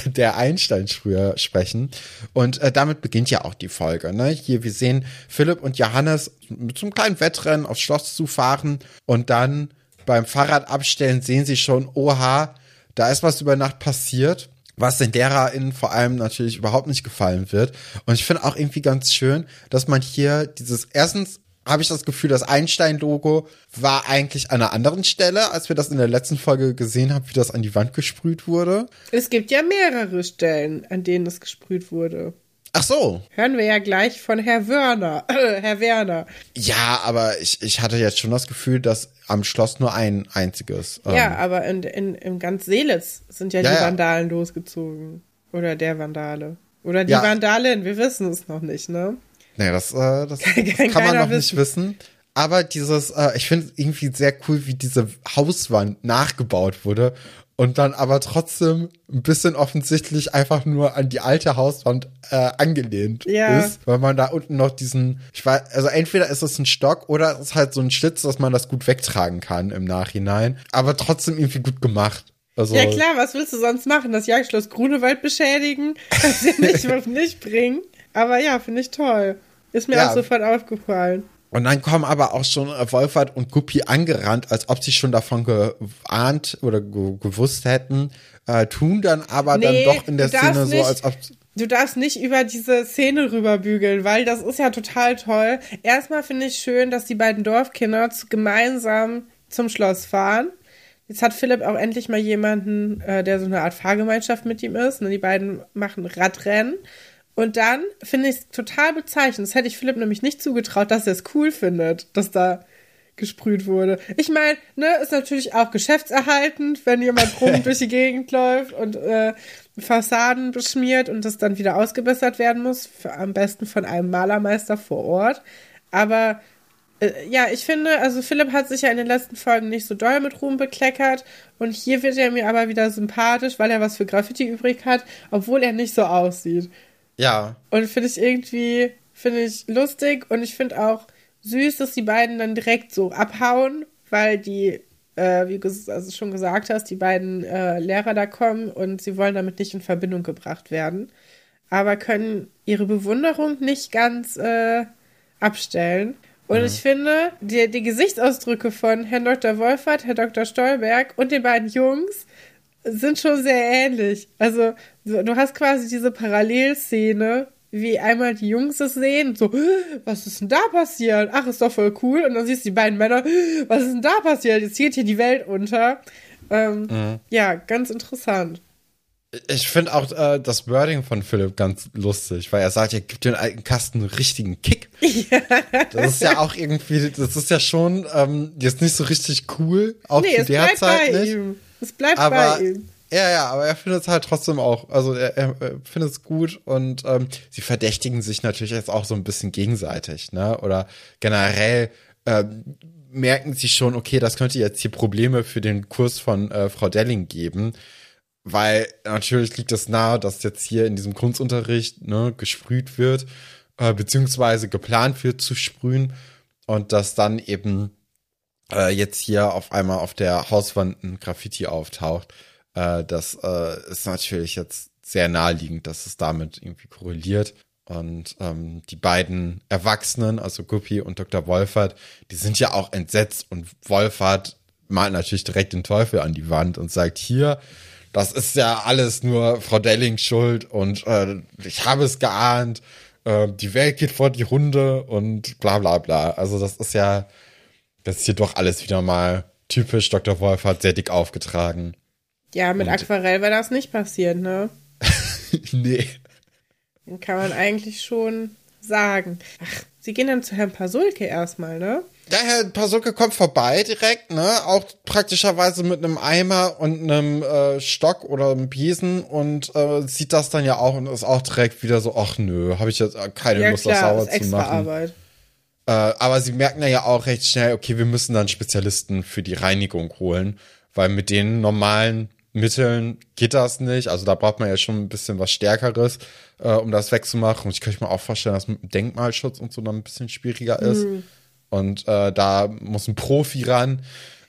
der Einstein früher sprechen. Und äh, damit beginnt ja auch die Folge. Ne? Hier, wir sehen Philipp und Johannes mit so einem kleinen Wettrennen aufs Schloss zu fahren und dann beim Fahrrad abstellen sehen sie schon, oha, da ist was über Nacht passiert was den LehrerInnen vor allem natürlich überhaupt nicht gefallen wird. Und ich finde auch irgendwie ganz schön, dass man hier dieses, erstens habe ich das Gefühl, das Einstein-Logo war eigentlich an einer anderen Stelle, als wir das in der letzten Folge gesehen haben, wie das an die Wand gesprüht wurde. Es gibt ja mehrere Stellen, an denen es gesprüht wurde. Ach so. Hören wir ja gleich von Herr Wörner. Äh, [CLEARS THROAT] Herr Werner. Ja, aber ich, ich hatte jetzt schon das Gefühl, dass am Schloss nur ein einziges. ähm, ja, aber in, in, in ganz Seelitz sind ja, Ja, die ja. Vandalen losgezogen. Oder der Vandale. Oder die Ja. Vandalin, wir wissen es noch nicht, ne? Nee, das, äh, das, das Kann kann man noch nicht wissen. Aber dieses, äh, ich finde irgendwie sehr cool, wie diese Hauswand nachgebaut wurde und dann aber trotzdem ein bisschen offensichtlich einfach nur an die alte Hauswand äh, angelehnt Ja. ist, weil man da unten noch diesen, ich weiß, also entweder ist es ein Stock oder es ist halt so ein Schlitz, dass man das gut wegtragen kann im Nachhinein, aber trotzdem irgendwie gut gemacht. Also, Ja klar, was willst du sonst machen? Das Jagdschloss Grunewald beschädigen? [LAUGHS] Kannst du nicht, nicht bringen. Aber ja, finde ich toll. Ist mir Ja. auch sofort aufgefallen. Und dann kommen aber auch schon Wolfert und Guppi angerannt, als ob sie schon davon geahnt oder ge gewusst hätten, äh, tun dann aber Nee, dann doch in der Szene so, als ob. Du darfst nicht über diese Szene rüberbügeln, weil das ist ja total toll. Erstmal finde ich schön, dass die beiden Dorfkinder gemeinsam zum Schloss fahren. Jetzt hat Philipp auch endlich mal jemanden, äh, der so eine Art Fahrgemeinschaft mit ihm ist. Und die beiden machen Radrennen. Und dann finde ich es total bezeichnend. Das hätte ich Philipp nämlich nicht zugetraut, dass er es cool findet, dass da gesprüht wurde. Ich meine, ne, ist natürlich auch geschäftserhaltend, wenn jemand rum [LAUGHS] durch die Gegend läuft und äh, Fassaden beschmiert und das dann wieder ausgebessert werden muss, für, am besten von einem Malermeister vor Ort. Aber äh, ja, ich finde, also Philipp hat sich ja in den letzten Folgen nicht so doll mit Ruhm bekleckert und hier wird er mir aber wieder sympathisch, weil er was für Graffiti übrig hat, obwohl er nicht so aussieht. Ja, Und finde ich irgendwie, finde ich lustig und ich finde auch süß, dass die beiden dann direkt so abhauen, weil die, äh, wie du also schon gesagt hast, die beiden äh, Lehrer da kommen und sie wollen damit nicht in Verbindung gebracht werden, aber können ihre Bewunderung nicht ganz äh, abstellen. Und ich finde, die, die Gesichtsausdrücke von Herrn Dr. Wolfert, Herr Dr. Stolberg und den beiden Jungs sind schon sehr ähnlich. Also, so, du hast quasi diese Parallelszene, wie einmal die Jungs es sehen, so, was ist denn da passiert? Ach, ist doch voll cool. Und dann siehst du die beiden Männer, was ist denn da passiert? Jetzt geht hier die Welt unter. Ähm, Mhm. Ja, ganz interessant. Ich finde auch äh, das Wording von Philipp ganz lustig, weil er sagt, er gibt den alten Kasten einen richtigen Kick. [LAUGHS] Das ist ja auch irgendwie, das ist ja schon ähm, jetzt nicht so richtig cool, auch Nee, zu es der Zeit nicht. ihm. Es bleibt Aber bei ihm. ja, ja, aber er findet es halt trotzdem auch. Also er, er, er findet es gut und ähm, sie verdächtigen sich natürlich jetzt auch so ein bisschen gegenseitig, ne? Oder generell ähm, merken sie schon, okay, das könnte jetzt hier Probleme für den Kurs von äh, Frau Delling geben. Weil natürlich liegt es nahe, dass jetzt hier in diesem Kunstunterricht ne, gesprüht wird, äh, beziehungsweise geplant wird zu sprühen und dass dann eben äh, jetzt hier auf einmal auf der Hauswand ein Graffiti auftaucht. Äh, das äh, ist natürlich jetzt sehr naheliegend, dass es damit irgendwie korreliert. Und ähm, die beiden Erwachsenen, also Guppy und Dr. Wolfert, die sind ja auch entsetzt und Wolfert malt natürlich direkt den Teufel an die Wand und sagt, hier, das ist ja alles nur Frau Delling schuld und äh, ich habe es geahnt, äh, die Welt geht vor die Hunde und bla bla bla. Also das ist ja, das ist hier doch alles wieder mal typisch Dr. Wolfert, sehr dick aufgetragen. Ja, mit Und- Aquarell wäre das nicht passiert, ne? [LAUGHS] nee. Dann kann man eigentlich schon sagen. Ach, sie gehen dann zu Herrn Pasulke erstmal, ne? Der Herr Pasuke kommt vorbei direkt, ne? Auch praktischerweise mit einem Eimer und einem äh, Stock oder einem Besen und äh, sieht das dann ja auch und ist auch direkt wieder so, ach nö, habe ich jetzt keine Ja, Lust, das klar, sauber ist zu extra machen. Arbeit. Äh, aber sie merken ja auch recht schnell, okay, wir müssen dann Spezialisten für die Reinigung holen, weil mit den normalen Mitteln geht das nicht. Also da braucht man ja schon ein bisschen was Stärkeres, äh, um das wegzumachen. Und ich könnte mir auch vorstellen, dass mit dem Denkmalschutz und so dann ein bisschen schwieriger ist. Mhm. Und äh, da muss ein Profi ran.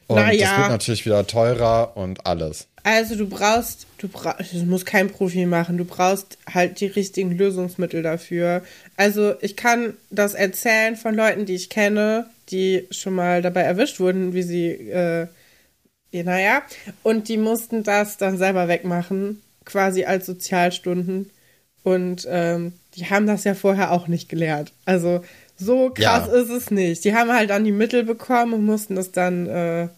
Und Na das wird natürlich wieder teurer und alles. Also du brauchst, du brauchst, du musst kein Profi machen, du brauchst halt die richtigen Lösungsmittel dafür. Also ich kann das erzählen von Leuten, die ich kenne, die schon mal dabei erwischt wurden, wie sie, äh, ja, naja, und die mussten das dann selber wegmachen, quasi als Sozialstunden. Und ähm, die haben das ja vorher auch nicht gelernt. Also so krass Ja. ist es nicht. Die haben halt dann die Mittel bekommen und mussten das dann, äh,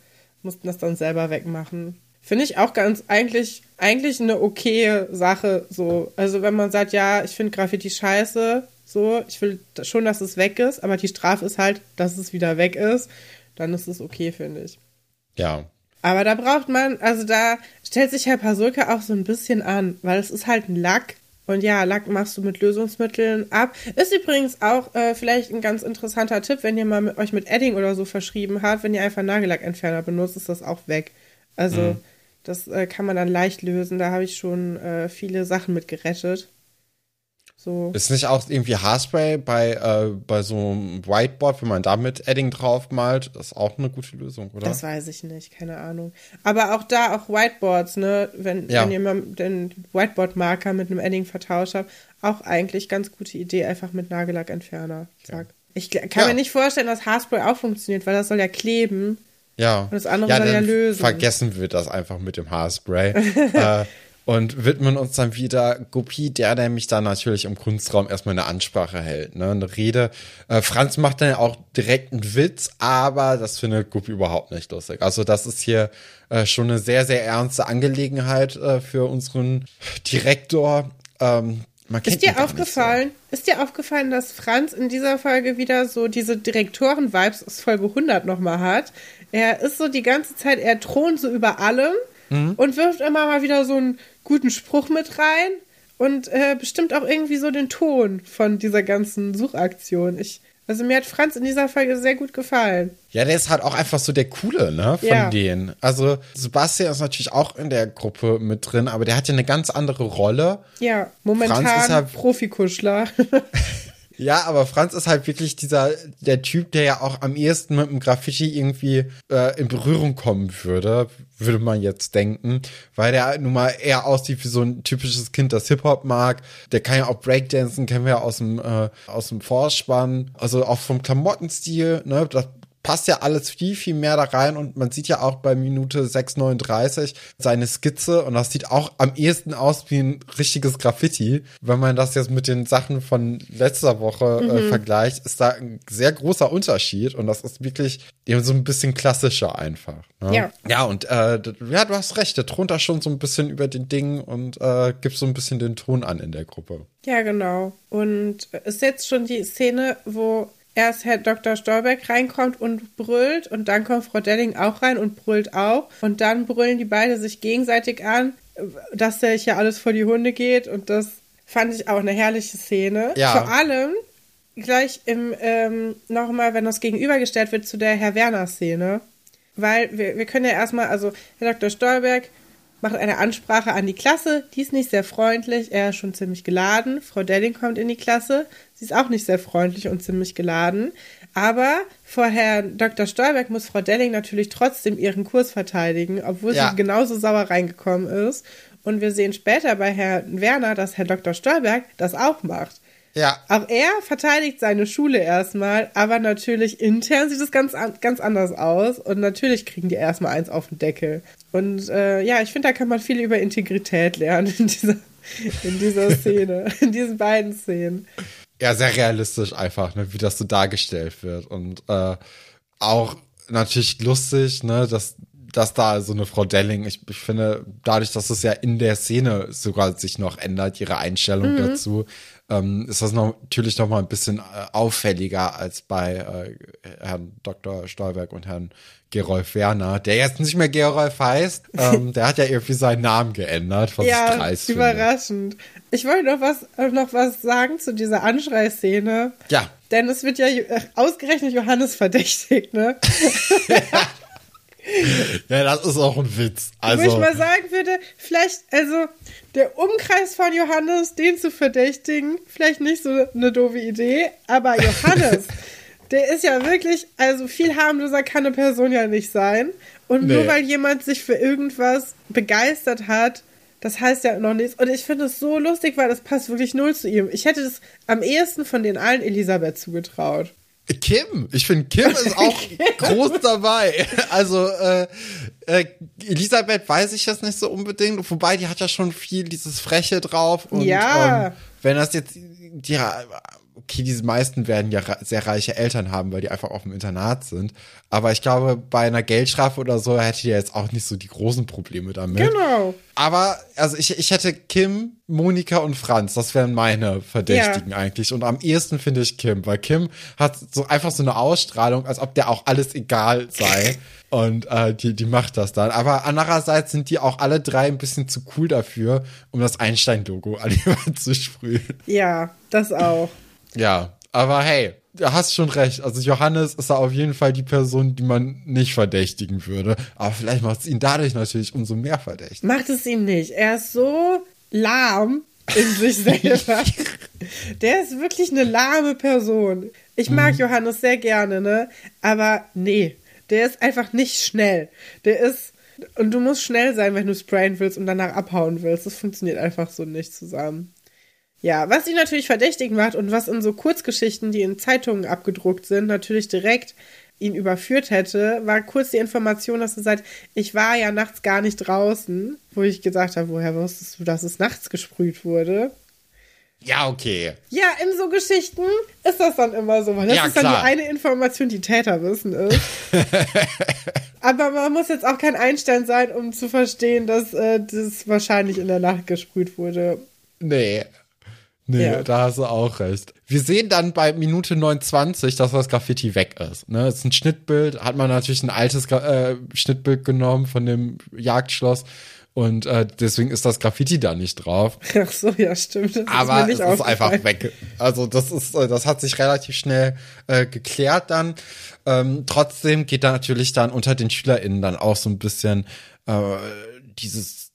mussten das dann selber wegmachen. Finde ich auch ganz eigentlich, eigentlich eine okaye Sache. So, also wenn man sagt, ja, ich finde Graffiti scheiße, so, ich will schon, dass es weg ist, aber die Strafe ist halt, dass es wieder weg ist, dann ist es okay, finde ich. Ja. Aber da braucht man, also da stellt sich Herr Pasulka auch so ein bisschen an, weil es ist halt ein Lack. Und ja, Lack machst du mit Lösungsmitteln ab. Ist übrigens auch äh, vielleicht ein ganz interessanter Tipp, wenn ihr mal mit, euch mit Edding oder so verschrieben habt, wenn ihr einfach Nagellackentferner benutzt, ist das auch weg. Also das äh, kann man dann leicht lösen. Da habe ich schon äh, viele Sachen mit gerettet. So. Ist nicht auch irgendwie Haarspray bei, äh, bei so einem Whiteboard, wenn man da mit Edding drauf malt, ist auch eine gute Lösung, oder? Das weiß ich nicht, keine Ahnung. Aber auch da, auch Whiteboards, ne? Wenn, Ja. wenn ihr mal den Whiteboard-Marker mit einem Edding vertauscht habt, auch eigentlich ganz gute Idee, einfach mit Nagellackentferner. Zack. Ich kann Ja. mir nicht vorstellen, dass Haarspray auch funktioniert, weil das soll ja kleben. Ja. Und das andere ja dann lösen. Vergessen wir das einfach mit dem Haarspray. [LAUGHS] äh, und widmen uns dann wieder Guppy, der nämlich dann natürlich im Kunstraum erstmal eine Ansprache hält, ne, eine Rede. Äh, Franz macht dann auch direkt einen Witz, aber das findet Guppy überhaupt nicht lustig. Also das ist hier äh, schon eine sehr, sehr ernste Angelegenheit äh, für unseren Direktor. Ähm, Ist dir nicht so. aufgefallen, ist dir aufgefallen, dass Franz in dieser Folge wieder so diese Direktoren-Vibes aus Folge 100 nochmal hat? Er ist so die ganze Zeit, er thront so über allem Mhm. und wirft immer mal wieder so einen guten Spruch mit rein und äh, bestimmt auch irgendwie so den Ton von dieser ganzen Suchaktion. Ich, also mir hat Franz in dieser Folge sehr gut gefallen. Ja, der ist halt auch einfach so der Coole, ne, von Ja. denen. Also Sebastian ist natürlich auch in der Gruppe mit drin, aber der hat ja eine ganz andere Rolle. Ja, momentan Franz ist ja- Profikuschler. [LAUGHS] Ja, aber Franz ist halt wirklich dieser, der Typ, der ja auch am ehesten mit dem Graffiti irgendwie äh, in Berührung kommen würde, würde man jetzt denken, weil der nun mal eher aussieht wie so ein typisches Kind, das Hip-Hop mag. Der kann ja auch Breakdancen, kennen wir ja aus dem, äh, aus dem Vorspann. Also auch vom Klamottenstil, ne, das passt ja alles viel, viel mehr da rein und man sieht ja auch bei Minute 6,39 seine Skizze und das sieht auch am ehesten aus wie ein richtiges Graffiti. Wenn man das jetzt mit den Sachen von letzter Woche äh, mhm. vergleicht, ist da ein sehr großer Unterschied und das ist wirklich eben so ein bisschen klassischer einfach. Ne? Ja. Ja, und äh, ja, du hast recht, der thront da schon so ein bisschen über den Dingen und äh, gibt so ein bisschen den Ton an in der Gruppe. Ja, genau. Und ist jetzt schon die Szene, wo erst Herr Dr. Stolberg reinkommt und brüllt und dann kommt Frau Delling auch rein und brüllt auch und dann brüllen die beiden sich gegenseitig an, dass der ja alles vor die Hunde geht und das fand ich auch eine herrliche Szene. Ja. Vor allem gleich im ähm, nochmal, wenn das gegenübergestellt wird zu der Herr Werner Szene, weil wir, wir können ja erstmal, also Herr Dr. Stolberg macht eine Ansprache an die Klasse. Die ist nicht sehr freundlich. Er ist schon ziemlich geladen. Frau Delling kommt in die Klasse. Sie ist auch nicht sehr freundlich und ziemlich geladen. Aber vor Herrn Dr. Stolberg muss Frau Delling natürlich trotzdem ihren Kurs verteidigen, obwohl ja. sie genauso sauer reingekommen ist. Und wir sehen später bei Herrn Werner, dass Herr Dr. Stolberg das auch macht. Ja. Auch er verteidigt seine Schule erstmal, aber natürlich intern sieht es ganz, ganz anders aus und natürlich kriegen die erstmal eins auf den Deckel. Und äh, ja, ich finde, da kann man viel über Integrität lernen in dieser, in dieser [LAUGHS] Szene, in diesen beiden Szenen. Ja, sehr realistisch einfach, ne, wie das so dargestellt wird. Und äh, auch natürlich lustig, ne, dass dass da so eine Frau Delling, ich, ich finde, dadurch, dass es ja in der Szene sogar sich noch ändert, ihre Einstellung mhm. dazu, ähm, ist das noch, natürlich noch mal ein bisschen äh, auffälliger als bei äh, Herrn Dr. Stolberg und Herrn Gerolf Werner, der jetzt nicht mehr Gerolf heißt. Ähm, der hat ja irgendwie seinen Namen geändert, was ja, ich dreist überraschend. Finde. Ich wollte noch was, noch was sagen zu dieser Anschreiszene. Ja. Denn es wird ja äh, ausgerechnet Johannes verdächtigt, ne? [LAUGHS] ja, das ist auch ein Witz. Also, Wo ich also mal sagen würde, vielleicht, also der Umkreis von Johannes, den zu verdächtigen, vielleicht nicht so eine doofe Idee, aber Johannes, [LAUGHS] der ist ja wirklich, also viel harmloser kann eine Person ja nicht sein. Und nee. nur weil jemand sich für irgendwas begeistert hat, das heißt ja noch nichts. Und ich finde es so lustig, weil das passt wirklich null zu ihm. Ich hätte das am ehesten von den allen Elisabeth zugetraut. Kim, ich finde Kim ist auch [LAUGHS] groß dabei. Also äh, äh, Elisabeth weiß ich jetzt nicht so unbedingt, wobei die hat ja schon viel dieses Freche drauf. Und, ja. Ähm, wenn das jetzt die okay, diese meisten werden ja sehr reiche Eltern haben, weil die einfach auf dem Internat sind. Aber ich glaube, bei einer Geldstrafe oder so hätte die jetzt auch nicht so die großen Probleme damit. Genau. Aber, also ich, ich hätte Kim, Monika und Franz, das wären meine Verdächtigen ja. eigentlich. Und am ehesten finde ich Kim, weil Kim hat so einfach so eine Ausstrahlung, als ob der auch alles egal sei. Und äh, die, die macht das dann. Aber andererseits sind die auch alle drei ein bisschen zu cool dafür, um das Einstein-Logo [LAUGHS] an die Wand zu sprühen. Ja, das auch. Ja, aber hey, du hast schon recht. Also Johannes ist da auf jeden Fall die Person, die man nicht verdächtigen würde. Aber vielleicht macht es ihn dadurch natürlich umso mehr verdächtig. Macht es ihn nicht. Er ist so lahm in sich [LAUGHS] selber. Der ist wirklich eine lahme Person. Ich mag mhm. Johannes sehr gerne, ne? Aber nee, der ist einfach nicht schnell. Der ist und du musst schnell sein, wenn du sprayen willst und danach abhauen willst. Das funktioniert einfach so nicht zusammen. Ja, was ihn natürlich verdächtig macht und was in so Kurzgeschichten, die in Zeitungen abgedruckt sind, natürlich direkt ihn überführt hätte, war kurz die Information, dass er sagt, ich war ja nachts gar nicht draußen, wo ich gesagt habe, woher wusstest du, dass es nachts gesprüht wurde? Ja, okay. Ja, in so Geschichten ist das dann immer so, weil das ja, ist dann die eine Information, die Täter wissen ist. [LAUGHS] Aber man muss jetzt auch kein Einstein sein, um zu verstehen, dass äh, das wahrscheinlich in der Nacht gesprüht wurde. Nee, Nee, ja. da hast du auch recht. Wir sehen dann bei Minute 29, dass das Graffiti weg ist. Ne, es ist ein Schnittbild, hat man natürlich ein altes äh, Schnittbild genommen von dem Jagdschloss. Und äh, deswegen ist das Graffiti da nicht drauf. Ach so, ja, stimmt. Das Aber ist es ist einfach weg. Also das ist, äh, das hat sich relativ schnell äh, geklärt dann. Ähm, trotzdem geht da natürlich dann unter den SchülerInnen dann auch so ein bisschen äh, dieses,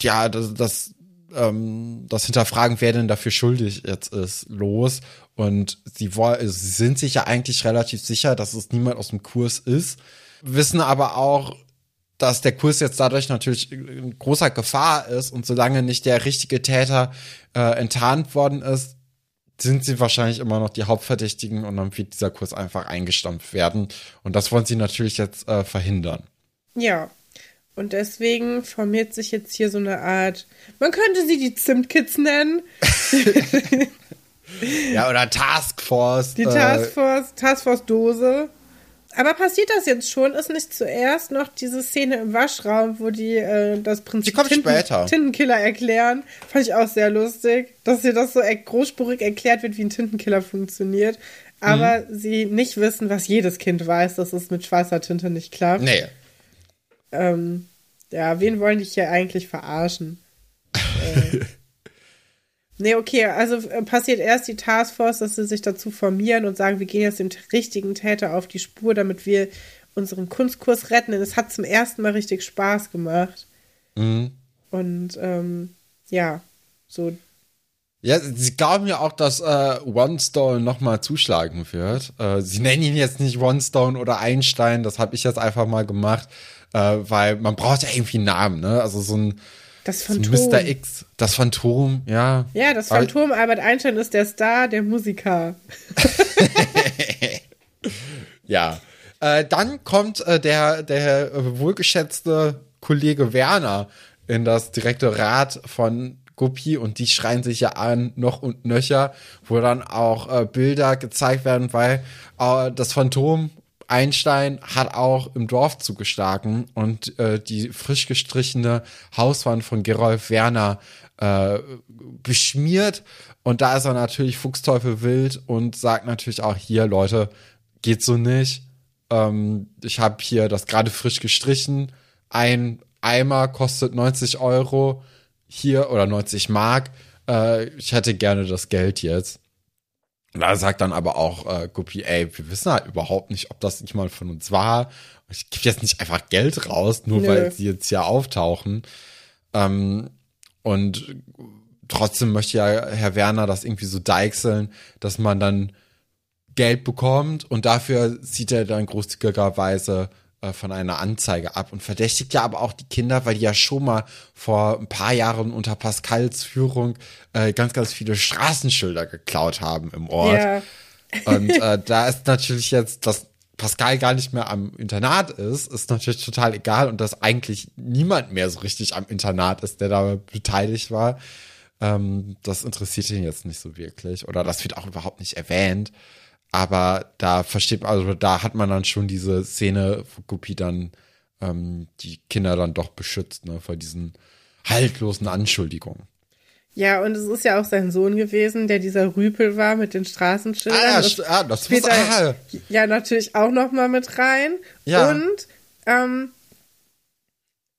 ja, das, das ähm, das Hinterfragen, wer denn dafür schuldig jetzt ist, los. Und sie, sie sind sich ja eigentlich relativ sicher, dass es niemand aus dem Kurs ist, wissen aber auch, dass der Kurs jetzt dadurch natürlich in großer Gefahr ist und solange nicht der richtige Täter äh, enttarnt worden ist, sind sie wahrscheinlich immer noch die Hauptverdächtigen und dann wird dieser Kurs einfach eingestampft werden. Und das wollen sie natürlich jetzt äh, verhindern. Ja. Und deswegen formiert sich jetzt hier so eine Art, man könnte sie die Zimtkids nennen. [LAUGHS] ja, oder Taskforce. Die Taskforce, äh, Taskforce-Dose. Aber passiert das jetzt schon? Ist nicht zuerst noch diese Szene im Waschraum, wo die äh, das Prinzip Tinten Tintenkiller erklären? Fand ich auch sehr lustig, dass hier das so großspurig erklärt wird, wie ein Tintenkiller funktioniert. Aber mhm. sie nicht wissen, was jedes Kind weiß, dass es mit schwarzer Tinte nicht klappt. Nee. Ähm, ja, wen wollen die hier eigentlich verarschen? [LAUGHS] äh, Nee, okay, also äh, passiert erst die Taskforce, dass sie sich dazu formieren und sagen, wir gehen jetzt dem richtigen Täter auf die Spur, damit wir unseren Kunstkurs retten. Denn es hat zum ersten Mal richtig Spaß gemacht. Mhm. Und ähm, ja, so. Ja, sie glauben ja auch, dass äh, One Stone nochmal zuschlagen wird. Äh, sie nennen ihn jetzt nicht One Stone oder Einstein, das habe ich jetzt einfach mal gemacht, äh, weil man braucht ja irgendwie einen Namen, ne? Also so ein das Phantom. So Mr. X, das Phantom, ja. Ja, das Phantom, Albert Einstein ist der Star, der Musiker. [LAUGHS] ja. Äh, dann kommt äh, der, der wohlgeschätzte Kollege Werner in das Direktorat von Guppi und die schreien sich ja an, noch und nöcher, wo dann auch äh, Bilder gezeigt werden, weil äh, das Phantom Einstein hat auch im Dorf zugeschlagen und äh, die frisch gestrichene Hauswand von Gerolf Werner äh, beschmiert. Und da ist er natürlich Fuchsteufel wild und sagt natürlich auch hier, Leute, geht so nicht. Ähm, ich habe hier das gerade frisch gestrichen. Ein Eimer kostet 90 Euro hier oder 90 Mark. Äh, ich hätte gerne das Geld jetzt. Da sagt dann aber auch äh, Guppy, ey, wir wissen halt überhaupt nicht, ob das nicht mal von uns war. Ich gebe jetzt nicht einfach Geld raus, nur Nö. weil sie jetzt hier auftauchen. Ähm, und trotzdem möchte ja Herr Werner das irgendwie so deichseln, dass man dann Geld bekommt und dafür sieht er dann großzügigerweise äh, von einer Anzeige ab und verdächtigt ja aber auch die Kinder, weil die ja schon mal vor ein paar Jahren unter Pascals Führung äh, ganz, ganz viele Straßenschilder geklaut haben im Ort. Ja. Und äh, [LAUGHS] da ist natürlich jetzt, dass Pascal gar nicht mehr am Internat ist, ist natürlich total egal und dass eigentlich niemand mehr so richtig am Internat ist, der da beteiligt war. Ähm, das interessiert ihn jetzt nicht so wirklich oder das wird auch überhaupt nicht erwähnt. Aber da versteht man, also da hat man dann schon diese Szene, wo Guppy dann ähm, die Kinder dann doch beschützt, ne, vor diesen haltlosen Anschuldigungen. Ja, und es ist ja auch sein Sohn gewesen, der dieser Rüpel war mit den Straßenschildern. Ah, das, ah, das spielt ah. ja natürlich auch noch mal mit rein. Ja. Und ähm,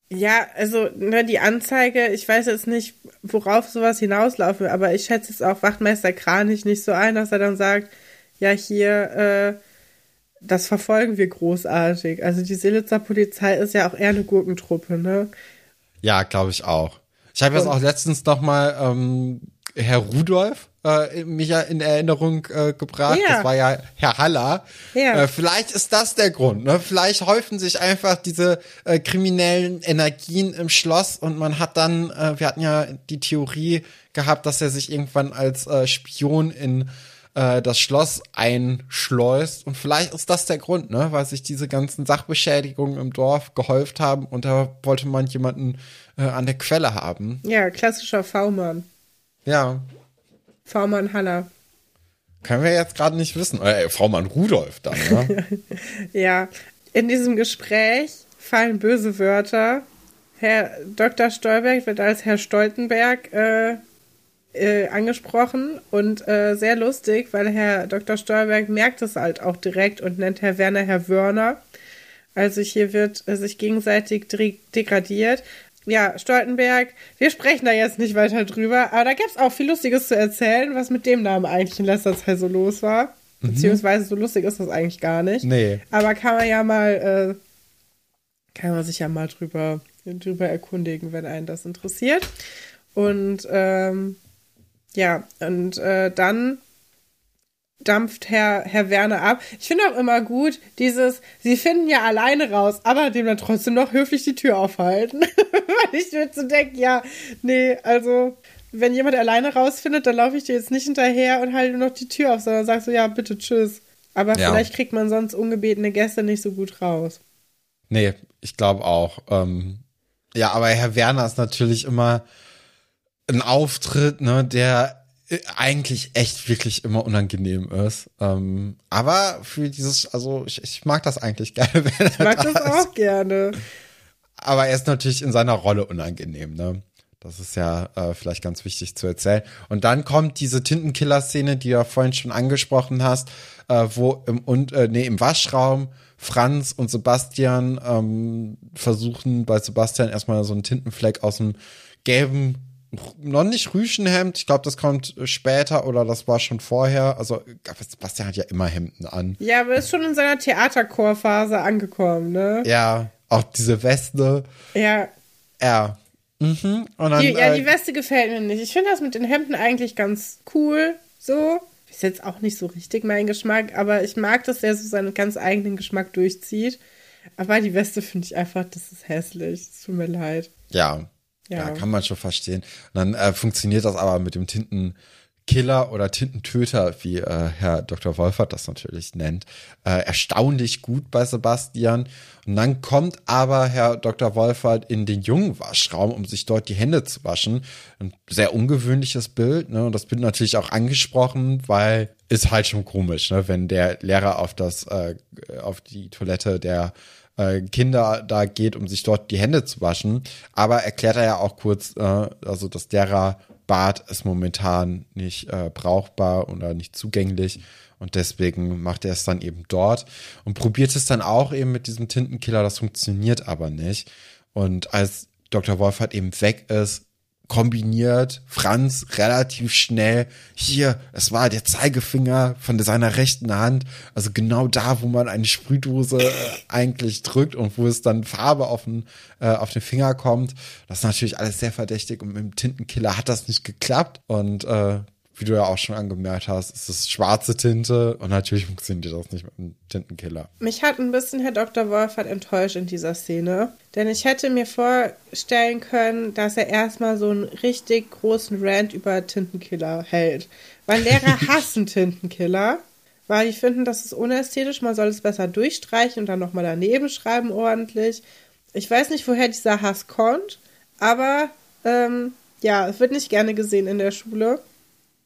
ja, also ne, die Anzeige, ich weiß jetzt nicht, worauf sowas hinauslaufen, aber ich schätze jetzt auch Wachtmeister Kranich nicht so ein, dass er dann sagt, ja hier, äh, das verfolgen wir großartig. Also die Silitzer Polizei ist ja auch eher eine Gurkentruppe, ne? Ja, glaube ich auch. Ich habe jetzt auch letztens noch mal ähm, Herr Rudolf äh, mich ja in Erinnerung äh, gebracht. Ja. Das war ja Herr Haller. Ja. Äh, vielleicht ist das der Grund. Ne? Vielleicht häufen sich einfach diese äh, kriminellen Energien im Schloss und man hat dann, äh, wir hatten ja die Theorie gehabt, dass er sich irgendwann als äh, Spion in äh, das Schloss einschleust. Und vielleicht ist das der Grund, ne? weil sich diese ganzen Sachbeschädigungen im Dorf gehäuft haben und da wollte man jemanden äh, an der Quelle haben. Ja, klassischer V-Mann. Ja. V-Mann Haller. Können wir jetzt gerade nicht wissen. Äh, V-Mann Rudolf dann, ne? [LAUGHS] ja. In diesem Gespräch fallen böse Wörter. Herr Dr. Stolberg wird als Herr Stoltenberg äh, äh, angesprochen und äh, sehr lustig, weil Herr Dr. Stolberg merkt es halt auch direkt und nennt Herr Werner Herr Wörner. Also hier wird äh, sich gegenseitig degradiert. Ja, Stoltenberg, wir sprechen da jetzt nicht weiter drüber, aber da gibt's auch viel Lustiges zu erzählen, was mit dem Namen eigentlich in letzter Zeit so los war. Mhm. Beziehungsweise so lustig ist das eigentlich gar nicht. Nee. Aber kann man ja mal, äh, kann man sich ja mal drüber, drüber erkundigen, wenn einen das interessiert. Und ähm, ja, und äh, dann dampft Herr, Herr Werner ab. Ich finde auch immer gut, dieses, sie finden ja alleine raus, aber dem dann trotzdem noch höflich die Tür aufhalten. [LAUGHS] Weil ich mir so denke, ja, nee, also, wenn jemand alleine rausfindet, dann laufe ich dir jetzt nicht hinterher und halte noch die Tür auf, sondern sag so, ja, bitte, tschüss. Aber Ja. vielleicht kriegt man sonst ungebetene Gäste nicht so gut raus. Nee, ich glaube auch. Ähm, ja, aber Herr Werner ist natürlich immer ein Auftritt, ne, der äh, eigentlich echt wirklich immer unangenehm ist. Ähm, aber für dieses, also ich, ich mag das eigentlich [LAUGHS] gerne, wenn Ich mag das auch gerne. aber er ist natürlich in seiner Rolle unangenehm, ne? Das ist ja äh, vielleicht ganz wichtig zu erzählen. Und dann kommt diese Tintenkiller-Szene, die du ja vorhin schon angesprochen hast, äh, wo im, und, äh, nee, im Waschraum Franz und Sebastian ähm, versuchen bei Sebastian erstmal so einen Tintenfleck aus dem gelben, noch nicht Rüschenhemd, ich glaube, das kommt später oder das war schon vorher. Also Sebastian hat ja immer Hemden an. Ja, aber ist schon in seiner Theaterchorphase angekommen, ne? Ja, auch diese Weste. Ja. Ja. Mhm. Dann, Die, ja, äh, die Weste gefällt mir nicht. Ich finde das mit den Hemden eigentlich ganz cool. So. Ist jetzt auch nicht so richtig mein Geschmack, aber ich mag, dass er so seinen ganz eigenen Geschmack durchzieht. Aber die Weste finde ich einfach, das ist hässlich. Es tut mir leid. Ja, ja. Ja. kann man schon verstehen. Und dann äh, funktioniert das aber mit dem Tintenkiller oder Tintentöter, wie äh, Herr Dr. Wolfert das natürlich nennt, äh, erstaunlich gut bei Sebastian. Und dann kommt aber Herr Dr. Wolfert in den jungen Waschraum, um sich dort die Hände zu waschen. Ein sehr ungewöhnliches Bild, ne? Und das wird natürlich auch angesprochen, weil ist halt schon komisch, ne? Wenn der Lehrer auf das, äh, auf die Toilette der äh, Kinder da geht, um sich dort die Hände zu waschen. Aber erklärt er ja auch kurz, äh, also das Lehrerbad ist momentan nicht äh, brauchbar oder nicht zugänglich. Und deswegen macht er es dann eben dort und probiert es dann auch eben mit diesem Tintenkiller. Das funktioniert aber nicht. Und als Dr. Wolfert eben weg ist, kombiniert. Franz relativ schnell. Hier, es war der Zeigefinger von seiner rechten Hand, also genau da, wo man eine Sprühdose äh, eigentlich drückt und wo es dann Farbe auf den, äh, auf den Finger kommt. Das ist natürlich alles sehr verdächtig und mit dem Tintenkiller hat das nicht geklappt. Und äh, wie du ja auch schon angemerkt hast, ist es schwarze Tinte und natürlich funktioniert das nicht mit dem Tintenkiller. Mich hat ein bisschen Herr Dr. Wolfert enttäuscht in dieser Szene. Denn ich hätte mir vorstellen können, dass er erstmal so einen richtig großen Rant über Tintenkiller hält. Weil Lehrer [LAUGHS] hassen Tintenkiller. Weil die finden, das ist unästhetisch, man soll es besser durchstreichen und dann nochmal daneben schreiben ordentlich. Ich weiß nicht, woher dieser Hass kommt, aber ähm, ja, es wird nicht gerne gesehen in der Schule.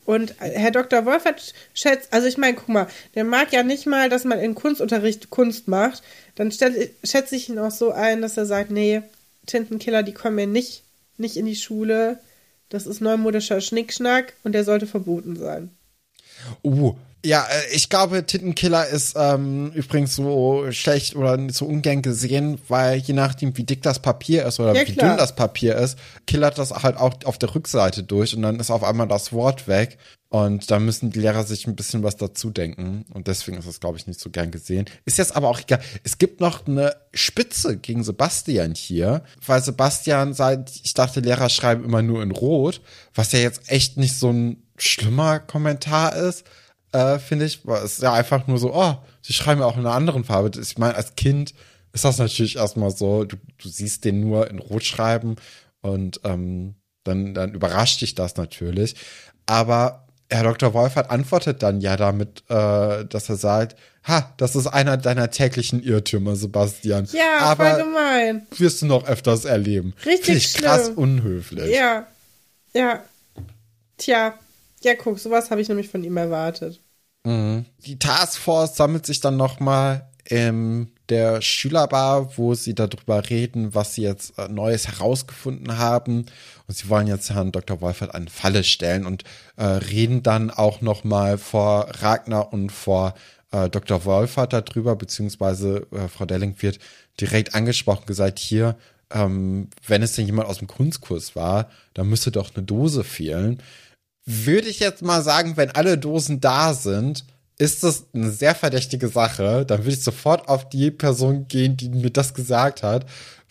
Und Herr Dr. Wolfert schätzt, also ich meine, guck mal, der mag ja nicht mal, dass man in Kunstunterricht Kunst macht. Dann schätze ich ihn auch so ein, dass er sagt, nee, Tintenkiller, die kommen mir nicht, nicht in die Schule. Das ist neumodischer Schnickschnack und der sollte verboten sein. Uh, ja, äh, ich glaube, Tintenkiller ist ähm, übrigens so schlecht oder so ungern gesehen, weil je nachdem, wie dick das Papier ist oder Ja, wie klar. dünn das Papier ist, killert das halt auch auf der Rückseite durch und dann ist auf einmal das Wort weg. Und da müssen die Lehrer sich ein bisschen was dazu denken. Und deswegen ist das, glaube ich, nicht so gern gesehen. Ist jetzt aber auch egal. Es gibt noch eine Spitze gegen Sebastian hier, weil Sebastian sagt, ich dachte, Lehrer schreiben immer nur in Rot, was ja jetzt echt nicht so ein schlimmer Kommentar ist äh, finde ich. Weil es ist ja einfach nur so, oh, sie schreiben ja auch in einer anderen Farbe. Ich meine, als Kind ist das natürlich erstmal so, du, du siehst den nur in Rot schreiben und ähm, dann, dann überrascht dich das natürlich. Aber Herr Dr. Wolfert antwortet dann ja damit, äh, dass er sagt, ha, das ist einer deiner täglichen Irrtümer, Sebastian. Ja, aber voll gemein. wirst du noch öfters erleben. Richtig Finde ich krass unhöflich. Ja. Ja. Tja. Ja, guck, sowas habe ich nämlich von ihm erwartet. Die Taskforce sammelt sich dann nochmal in der Schülerbar, wo sie darüber reden, was sie jetzt äh, Neues herausgefunden haben. Und sie wollen jetzt Herrn Dr. Wolfert eine Falle stellen und äh, reden dann auch nochmal vor Ragnar und vor äh, Dr. Wolfert darüber, beziehungsweise äh, Frau Delling wird direkt angesprochen, gesagt, hier, ähm, wenn es denn jemand aus dem Kunstkurs war, dann müsste doch eine Dose fehlen würde ich jetzt mal sagen, wenn alle Dosen da sind, ist das eine sehr verdächtige Sache. Dann würde ich sofort auf die Person gehen, die mir das gesagt hat,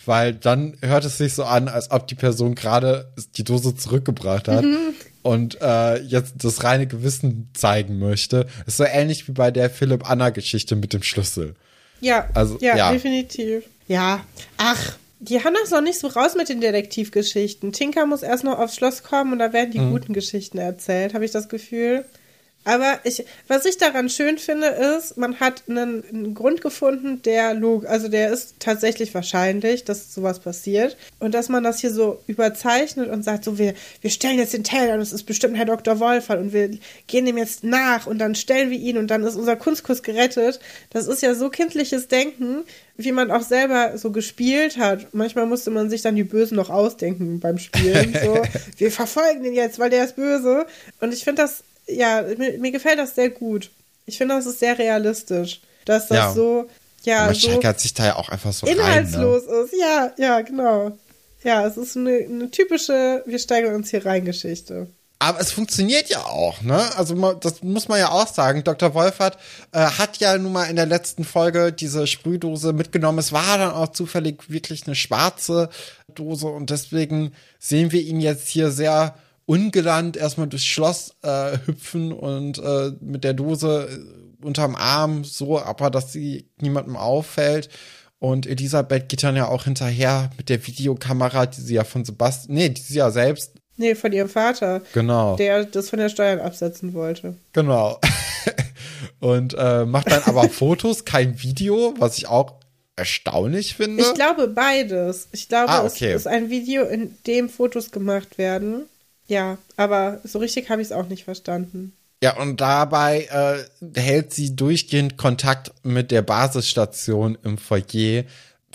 weil dann hört es sich so an, als ob die Person gerade die Dose zurückgebracht hat Mhm. und äh, jetzt das reine Gewissen zeigen möchte. Ist so ähnlich wie bei der Philipp Anna Geschichte mit dem Schlüssel. Ja, Also, ja, ja. definitiv. Ja, ach, die haben das noch nicht so raus mit den Detektivgeschichten. Tinker muss erst noch aufs Schloss kommen und da werden die guten Geschichten erzählt, habe ich das Gefühl. Aber ich, was ich daran schön finde, ist, man hat einen, einen Grund gefunden, der log, also der ist tatsächlich wahrscheinlich, dass sowas passiert. Und dass man das hier so überzeichnet und sagt, so, wir, wir stellen jetzt den Teller und es ist bestimmt Herr Dr. Wolfert und wir gehen dem jetzt nach und dann stellen wir ihn und dann ist unser Kunstkurs gerettet. Das ist ja so kindliches Denken, wie man auch selber so gespielt hat. Manchmal musste man sich dann die Bösen noch ausdenken beim Spielen. So, [LAUGHS] wir verfolgen den jetzt, weil der ist böse. Und ich finde das ja, mir, mir gefällt das sehr gut. Ich finde, das ist sehr realistisch, dass das Ja. so, ja, Man so steigert sich da ja auch einfach so inhaltslos rein. Ne? ist. Ja, ja, genau. Ja, es ist eine, eine typische, wir steigern uns hier rein Geschichte. Aber es funktioniert ja auch, ne? Also das muss man ja auch sagen. Dr. Wolfert äh, hat ja nun mal in der letzten Folge diese Sprühdose mitgenommen. Es war dann auch zufällig wirklich eine schwarze Dose und deswegen sehen wir ihn jetzt hier sehr ungelandt erstmal durchs Schloss äh, hüpfen und äh, mit der Dose äh, unterm Arm so, aber dass sie niemandem auffällt. Und Elisabeth geht dann ja auch hinterher mit der Videokamera, die sie ja von Sebastian, nee, die sie ja selbst, Nee, von ihrem Vater, genau. der das von der Steuern absetzen wollte. Genau. [LAUGHS] Und äh, macht dann aber Fotos, kein Video, was ich auch erstaunlich finde. Ich glaube beides. Ich glaube, Ah, okay. es ist ein Video, in dem Fotos gemacht werden. Ja, aber so richtig habe ich es auch nicht verstanden. ja, und dabei äh, hält sie durchgehend Kontakt mit der Basisstation im Foyer,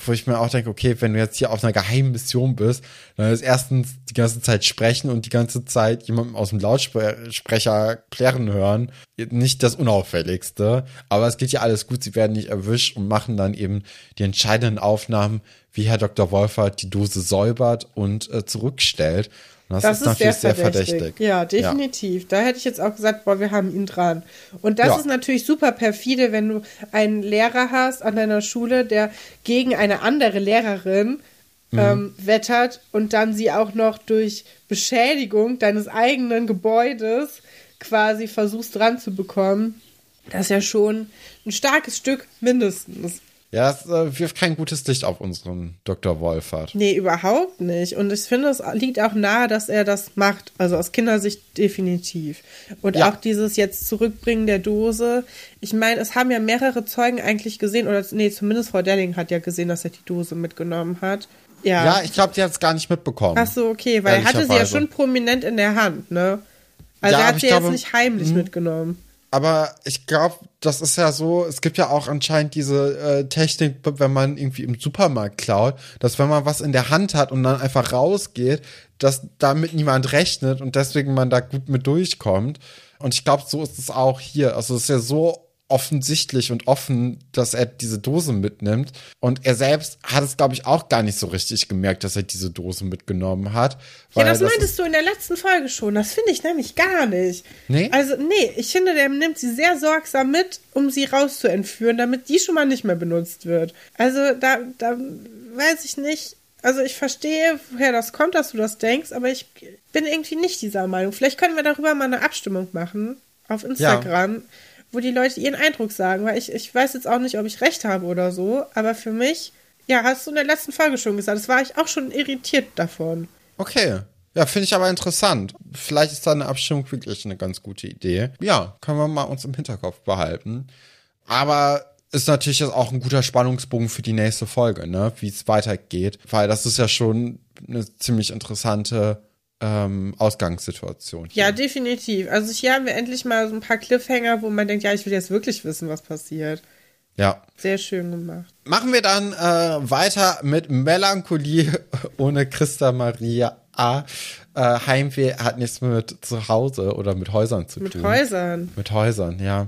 wo ich mir auch denke, okay, wenn du jetzt hier auf einer geheimen Mission bist, dann ist erstens die ganze Zeit sprechen und die ganze Zeit jemandem aus dem Lautsprecher klären hören. Nicht das Unauffälligste, aber es geht ja alles gut, sie werden nicht erwischt und machen dann eben die entscheidenden Aufnahmen, wie Herr Dr. Wolfert die Dose säubert und äh, zurückstellt. Das, Das, ist, natürlich sehr verdächtig. Ja, definitiv. Da hätte ich jetzt auch gesagt, boah, wir haben ihn dran. Und das Ja. ist natürlich super perfide, wenn du einen Lehrer hast an deiner Schule, der gegen eine andere Lehrerin Mhm. ähm, wettert und dann sie auch noch durch Beschädigung deines eigenen Gebäudes quasi versuchst dran zu bekommen. Das ist ja schon ein starkes Stück mindestens. Ja, es äh, wirft kein gutes Licht auf unseren Dr. Wolfert. Nee, überhaupt nicht. Und ich finde, es liegt auch nahe, dass er das macht. Also aus Kindersicht definitiv. Und Ja. auch dieses jetzt Zurückbringen der Dose. Ich meine, es haben ja mehrere Zeugen eigentlich gesehen, oder nee, zumindest Frau Delling hat ja gesehen, dass er die Dose mitgenommen hat. Ja. Ja, ich glaube, die hat es gar nicht mitbekommen. Ach so, okay, weil er hatte sie ja schon prominent in der Hand, ne? Also Ja, er hat sie glaube- jetzt nicht heimlich Mhm. mitgenommen. Aber ich glaube, das ist ja so, es gibt ja auch anscheinend diese äh, Technik, wenn man irgendwie im Supermarkt klaut, dass wenn man was in der Hand hat und dann einfach rausgeht, dass damit niemand rechnet und deswegen man da gut mit durchkommt. Und ich glaube, so ist es auch hier. Also es ist ja so offensichtlich und offen, dass er diese Dose mitnimmt. Und er selbst hat es, glaube ich, auch gar nicht so richtig gemerkt, dass er diese Dose mitgenommen hat. Ja, das ist- meintest du in der letzten Folge schon. Das finde ich nämlich gar nicht. Nee? Also, nee, ich finde, der nimmt sie sehr sorgsam mit, um sie rauszuentführen, damit die schon mal nicht mehr benutzt wird. Also, da, da weiß ich nicht. Also, ich verstehe, woher das kommt, dass du das denkst, aber ich bin irgendwie nicht dieser Meinung. Vielleicht können wir darüber mal eine Abstimmung machen auf Instagram, wo die Leute ihren Eindruck sagen, weil ich, ich weiß jetzt auch nicht, ob ich recht habe oder so, aber für mich, ja, hast du in der letzten Folge schon gesagt, das war ich auch schon irritiert davon. Okay. Ja, finde ich aber interessant. Vielleicht ist da eine Abstimmung wirklich eine ganz gute Idee. Ja, können wir mal uns im Hinterkopf behalten. Aber ist natürlich auch ein guter Spannungsbogen für die nächste Folge, ne? Wie es weitergeht. Weil das ist ja schon eine ziemlich interessante ähm, Ausgangssituation. Hier. Ja, definitiv. Also hier haben wir endlich mal so ein paar Cliffhanger, wo man denkt, ja, ich will jetzt wirklich wissen, was passiert. ja. Sehr schön gemacht. Machen wir dann äh, weiter mit Melancholie [LAUGHS] ohne Christa Maria A. Äh, Heimweh hat nichts mit zu Hause oder mit Häusern zu Mit tun. Häusern. Mit Häusern, ja.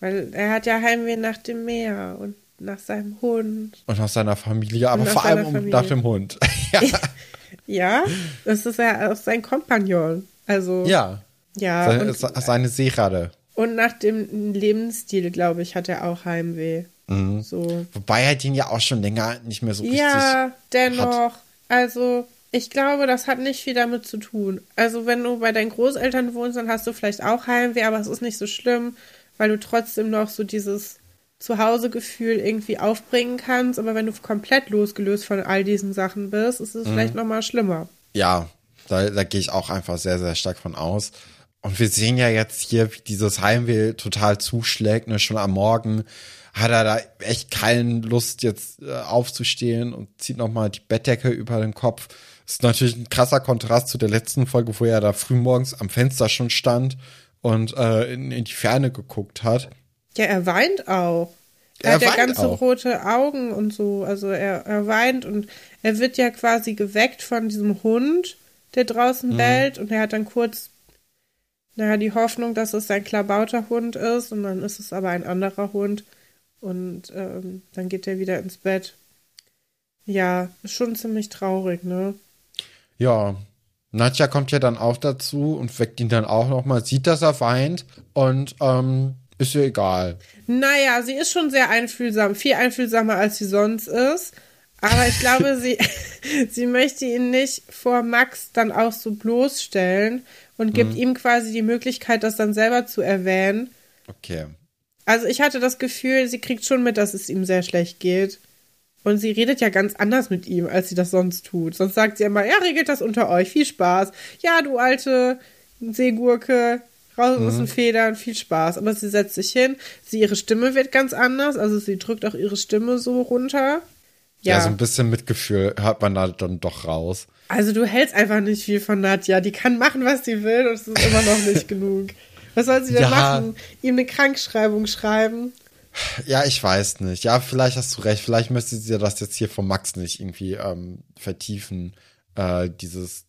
Weil er hat ja Heimweh nach dem Meer und nach seinem Hund. Und aus seiner Familie, aber vor allem Familie. nach dem Hund. [LAUGHS] ja. [LAUGHS] Ja, das ist ja auch sein Kompagnon. Also, ja. ja. Seine, und, se- seine Seeratte. und nach dem Lebensstil, glaube ich, hat er auch Heimweh. Mhm. So. Wobei er den ja auch schon länger nicht mehr so richtig. Ja, dennoch. Also, ich glaube, das hat nicht viel damit zu tun. Also, wenn du bei deinen Großeltern wohnst, dann hast du vielleicht auch Heimweh, aber es ist nicht so schlimm, weil du trotzdem noch so dieses Zuhausegefühl irgendwie aufbringen kannst. Aber wenn du komplett losgelöst von all diesen Sachen bist, ist es vielleicht noch mal schlimmer. Ja, da, da gehe ich auch einfach sehr, sehr stark von aus. Und wir sehen ja jetzt hier, wie dieses Heimweh total zuschlägt. Ne? Schon am Morgen hat er da echt keine Lust, jetzt äh, aufzustehen und zieht nochmal die Bettdecke über den Kopf. Das ist natürlich ein krasser Kontrast zu der letzten Folge, wo er da frühmorgens am Fenster schon stand und äh, in, in die Ferne geguckt hat. Ja, er weint auch. Er, Er hat ja ganz auch. rote Augen und so. Also er, er weint und er wird ja quasi geweckt von diesem Hund, der draußen Mhm. bellt. Und er hat dann kurz, naja, die Hoffnung, dass es sein Klabauterhund ist. Und dann ist es aber ein anderer Hund. Und ähm, dann geht er wieder ins Bett. Ja, ist schon ziemlich traurig, ne? Ja, Nadja kommt ja dann auch dazu und weckt ihn dann auch nochmal, sieht, dass er weint und ähm, ist ihr egal. Naja, sie ist schon sehr einfühlsam, viel einfühlsamer als sie sonst ist. Aber ich glaube, sie, [LAUGHS] sie möchte ihn nicht vor Max dann auch so bloßstellen und gibt ihm quasi die Möglichkeit, das dann selber zu erwähnen. Okay. Also ich hatte das Gefühl, sie kriegt schon mit, dass es ihm sehr schlecht geht. Und sie redet ja ganz anders mit ihm, als sie das sonst tut. Sonst sagt sie immer, ja, regelt das unter euch, viel Spaß. Ja, du alte Seegurke, raus aus den Federn, viel Spaß. Aber sie setzt sich hin, sie, ihre Stimme wird ganz anders, also sie drückt auch ihre Stimme so runter. Ja. Ja, so ein bisschen Mitgefühl hört man da dann doch raus. also du hältst einfach nicht viel von Nadja. Die kann machen, was sie will und es ist immer noch nicht [LAUGHS] genug. Was soll sie denn Ja. machen? Ihm eine Krankschreibung schreiben? Ja, ich weiß nicht. Ja, vielleicht hast du recht. Vielleicht müsste sie das jetzt hier von Max nicht irgendwie ähm, vertiefen, äh, dieses,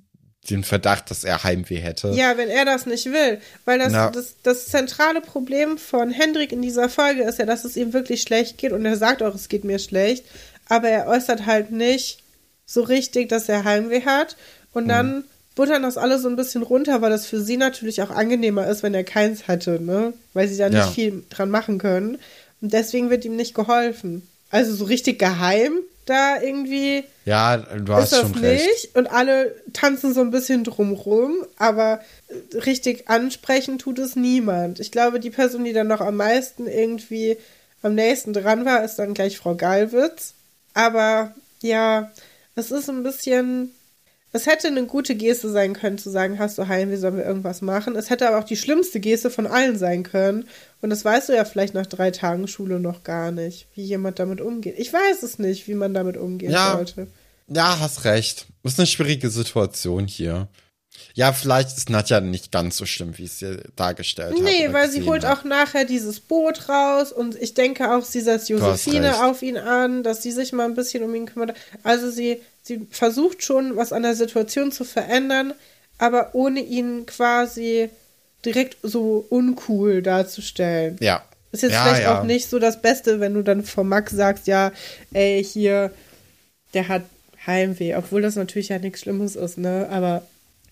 den Verdacht, dass er Heimweh hätte. Ja, wenn er das nicht will. Weil das, das, das zentrale Problem von Hendrik in dieser Folge ist ja, dass es ihm wirklich schlecht geht und er sagt auch, es geht mir schlecht, aber er äußert halt nicht so richtig, dass er Heimweh hat und dann buttern das alles so ein bisschen runter, weil das für sie natürlich auch angenehmer ist, wenn er keins hätte, ne? Weil sie da nicht Ja. viel dran machen können. Und deswegen wird ihm nicht geholfen. Also so richtig geheim da irgendwie Ja, du hast ist das schon nicht. recht. Und alle tanzen so ein bisschen drumrum, aber richtig ansprechen tut es niemand. Ich glaube, die Person, die dann noch am meisten irgendwie am nächsten dran war, ist dann gleich Frau Gallwitz. Aber ja, es ist ein bisschen. Es hätte eine gute Geste sein können, zu sagen, hast du Heimweh, sollen wir irgendwas machen. Es hätte aber auch die schlimmste Geste von allen sein können. Und das weißt du ja vielleicht nach drei Tagen Schule noch gar nicht, wie jemand damit umgeht. Ich weiß es nicht, wie man damit umgehen Ja. sollte. Ja, hast recht. Ist eine schwierige Situation hier. Ja, vielleicht ist Nadja nicht ganz so schlimm, wie es sie dargestellt hat. Nee, weil sie holt hat. auch nachher dieses Boot raus und ich denke auch, sie setzt Josephine auf ihn an, dass sie sich mal ein bisschen um ihn kümmert. Also sie, sie versucht schon, was an der Situation zu verändern, aber ohne ihn quasi direkt so uncool darzustellen. Ja. Ist jetzt ja, vielleicht ja. auch nicht so das Beste, wenn du dann von Max sagst, ja, ey, hier, der hat Heimweh, obwohl das natürlich ja nichts Schlimmes ist, ne? Aber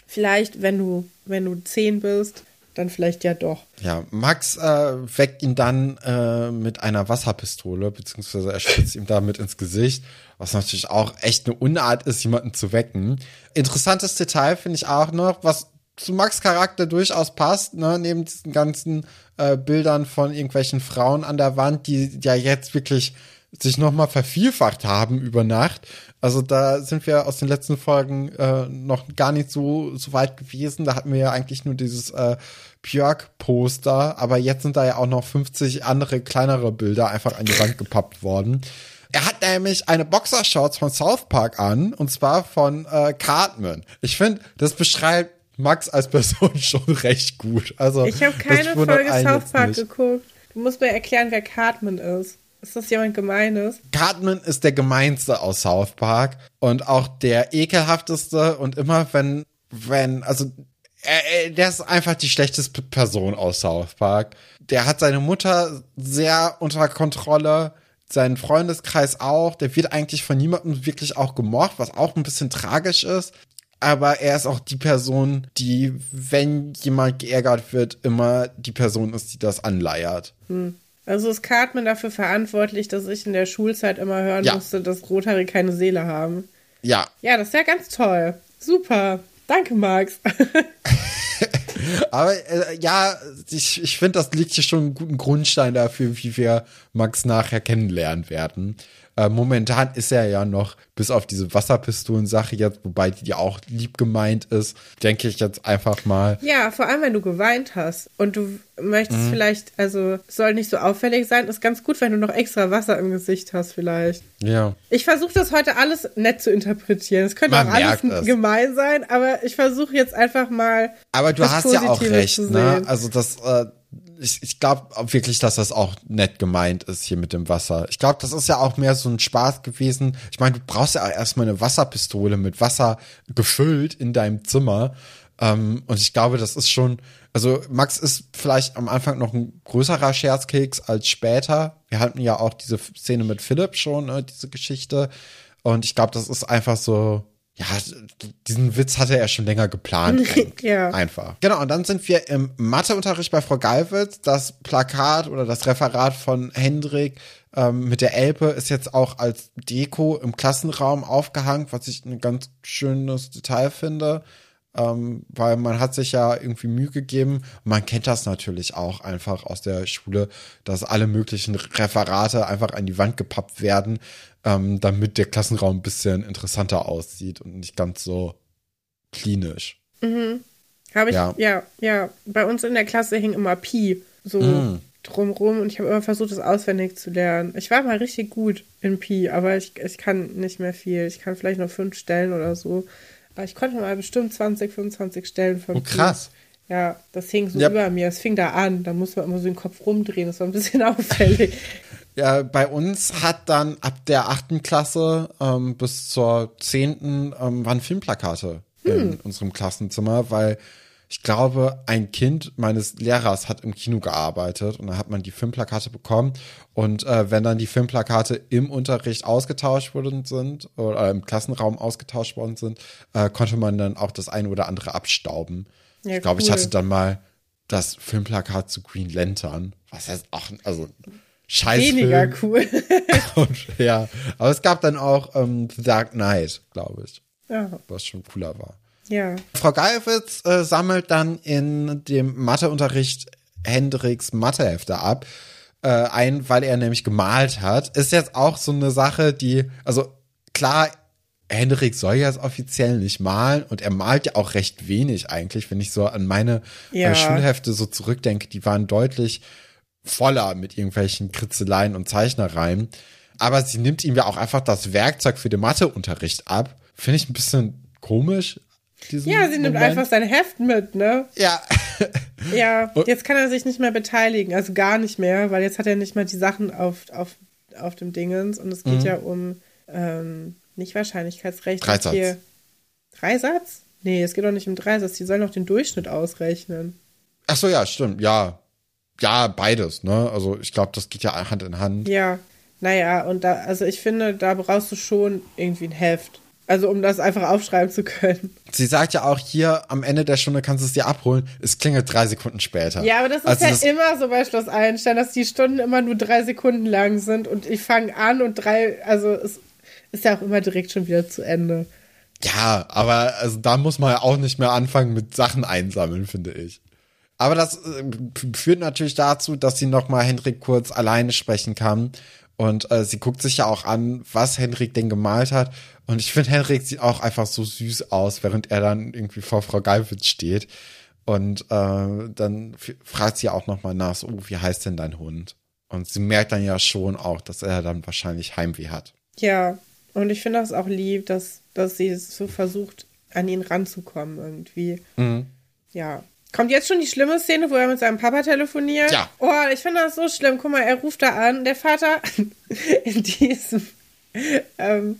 vielleicht, wenn du, wenn du zehn bist, dann vielleicht ja doch. Ja, Max äh, weckt ihn dann äh, mit einer Wasserpistole, beziehungsweise er spritzt ihm damit ins Gesicht, was natürlich auch echt eine Unart ist, jemanden zu wecken. Interessantes Detail finde ich auch noch, was zu Max Charakter durchaus passt, ne, neben diesen ganzen äh, Bildern von irgendwelchen Frauen an der Wand, die ja jetzt wirklich sich nochmal vervielfacht haben über Nacht. Also da sind wir aus den letzten Folgen äh, noch gar nicht so, so weit gewesen. Da hatten wir ja eigentlich nur dieses äh, Björk-Poster, aber jetzt sind da ja auch noch 50 andere kleinere Bilder einfach an die Wand gepappt worden. Er hat nämlich eine Boxershorts von South Park an, und zwar von äh, Cartman. Ich finde, das beschreibt Max als Person [LAUGHS] schon recht gut. Also Ich habe keine Folge South Park geguckt. Du musst mir erklären, wer Cartman ist. Ist das jemand Gemeines? Cartman ist der gemeinste aus South Park und auch der ekelhafteste und immer wenn, wenn, also, er, er, der ist einfach die schlechteste Person aus South Park. Der hat seine Mutter sehr unter Kontrolle, seinen Freundeskreis auch. Der wird eigentlich von niemandem wirklich auch gemocht, was auch ein bisschen tragisch ist. Aber er ist auch die Person, die, wenn jemand geärgert wird, immer die Person ist, die das anleiert. Also ist Cartman dafür verantwortlich, dass ich in der Schulzeit immer hören Ja. musste, dass Rothaarige keine Seele haben. Ja, Ja, das ist ja ganz toll. Super. Danke, Max. [LAUGHS] aber äh, ja, ich, ich finde, das liegt hier schon einen guten Grundstein dafür, wie wir Max nachher kennenlernen werden. Äh, momentan ist er ja noch, bis auf diese Wasserpistolen-Sache jetzt, wobei die ja auch lieb gemeint ist, denke ich jetzt einfach mal. ja, vor allem, wenn du geweint hast und du möchtest Mhm. vielleicht, also soll nicht so auffällig sein, ist ganz gut, wenn du noch extra Wasser im Gesicht hast vielleicht. Ja. Ich versuche das heute alles nett zu interpretieren. Es könnte Man auch alles es. gemein sein, aber ich versuche jetzt einfach mal. Aber du hast ja auch recht, ne? Also das, äh, ich, ich glaube wirklich, dass das auch nett gemeint ist hier mit dem Wasser. Ich glaube, das ist ja auch mehr so ein Spaß gewesen. Ich meine, du brauchst ja auch erstmal eine Wasserpistole mit Wasser gefüllt in deinem Zimmer. Ähm, und ich glaube, das ist schon, also Max ist vielleicht am Anfang noch ein größerer Scherzkeks als später. Wir hatten ja auch diese Szene mit Philipp schon, ne, diese Geschichte. Und ich glaube, das ist einfach so, ja, diesen Witz hatte er schon länger geplant. [LAUGHS] Ja. Einfach. Genau, und dann sind wir im Matheunterricht bei Frau Geilwitz. Das Plakat oder das Referat von Hendrik ähm, mit der Elbe ist jetzt auch als Deko im Klassenraum aufgehangen, was ich ein ganz schönes Detail finde. Ähm, weil man hat sich ja irgendwie Mühe gegeben. Man kennt das natürlich auch einfach aus der Schule, dass alle möglichen Referate einfach an die Wand gepappt werden, ähm, damit der Klassenraum ein bisschen interessanter aussieht und nicht ganz so klinisch. Habe ich, Ja. ja. ja, Bei uns in der Klasse hing immer Pi so Mm. drumrum und ich habe immer versucht, das auswendig zu lernen. Ich war mal richtig gut in Pi, aber ich, ich kann nicht mehr viel. Ich kann vielleicht noch fünf Stellen oder so. Aber ich konnte mal bestimmt 20, 25 Stellen von Oh, Pi. krass. Ja, das hing so Ja. über mir. Es fing da an. Da muss man immer so den Kopf rumdrehen. Das war ein bisschen [LAUGHS] auffällig. Ja, bei uns hat dann ab der achten Klasse ähm, bis zur zehnten ähm, waren Filmplakate in unserem Klassenzimmer, weil ich glaube, ein Kind meines Lehrers hat im Kino gearbeitet und da hat man die Filmplakate bekommen. Und äh, wenn dann die Filmplakate im Unterricht ausgetauscht worden sind oder im Klassenraum ausgetauscht worden sind, äh, konnte man dann auch das eine oder andere abstauben. Ja, ich glaube, ich cool. hatte dann mal das Filmplakat zu Green Lantern, was jetzt auch, also Scheißfilm. Weniger cool. [LAUGHS] Und, ja, aber es gab dann auch ähm, The Dark Knight, glaube ich, ja, was schon cooler war. ja. Frau Geilwitz äh, sammelt dann in dem Matheunterricht Hendricks Mathehefte ab, äh, ein, weil er nämlich gemalt hat. Ist jetzt auch so eine Sache, die, also klar, Hendrik soll jetzt offiziell nicht malen und er malt ja auch recht wenig eigentlich, wenn ich so an meine Ja. äh, Schulhefte so zurückdenke, die waren deutlich voller mit irgendwelchen Kritzeleien und Zeichnereien. Aber sie nimmt ihm ja auch einfach das Werkzeug für den Matheunterricht ab. Finde ich ein bisschen komisch. Ja, sie nimmt Moment. einfach sein Heft mit, ne? Ja, [LAUGHS] Ja, jetzt kann er sich nicht mehr beteiligen, also gar nicht mehr, weil jetzt hat er nicht mal die Sachen auf, auf, auf dem Dingens und es geht ja um ähm, nicht Wahrscheinlichkeitsrechnung. Dreisatz. Hier. Dreisatz? Nee, es geht doch nicht um Dreisatz, die sollen doch den Durchschnitt ausrechnen. ach so, ja, stimmt, ja. Ja, beides, ne? Also ich glaube, das geht ja Hand in Hand. Ja, naja, und da, also ich finde, da brauchst du schon irgendwie ein Heft. Also um das einfach aufschreiben zu können. Sie sagt ja auch hier, am Ende der Stunde kannst du es dir abholen. Es klingelt drei Sekunden später. Ja, aber das ist Also ja das- immer so bei Schloss Einstein, dass die Stunden immer nur drei Sekunden lang sind und ich fange an und drei, also es ist ja auch immer direkt schon wieder zu Ende. Ja, aber also da muss man ja auch nicht mehr anfangen mit Sachen einsammeln, finde ich. Aber das äh, führt natürlich dazu, dass sie noch mal Hendrik kurz alleine sprechen kann. Und äh, sie guckt sich ja auch an, was Hendrik denn gemalt hat. Und ich finde, Hendrik sieht auch einfach so süß aus, während er dann irgendwie vor Frau Geilwitz steht. Und äh, dann fragt sie auch noch mal nach, so, oh, wie heißt denn dein Hund? Und sie merkt dann ja schon auch, dass er dann wahrscheinlich Heimweh hat. Ja, und ich finde das auch lieb, dass, dass sie so versucht, an ihn ranzukommen irgendwie. Mhm. Ja. Kommt jetzt schon die schlimme Szene, wo er mit seinem Papa telefoniert? Ja. Oh, ich finde das so schlimm. Guck mal, er ruft da an. Der Vater [LAUGHS] in diesem. Ähm,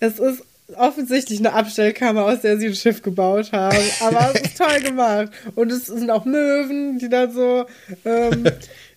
es ist offensichtlich eine Abstellkammer, aus der sie ein Schiff gebaut haben. Aber es ist toll gemacht. Und es sind auch Möwen, die da so, ähm,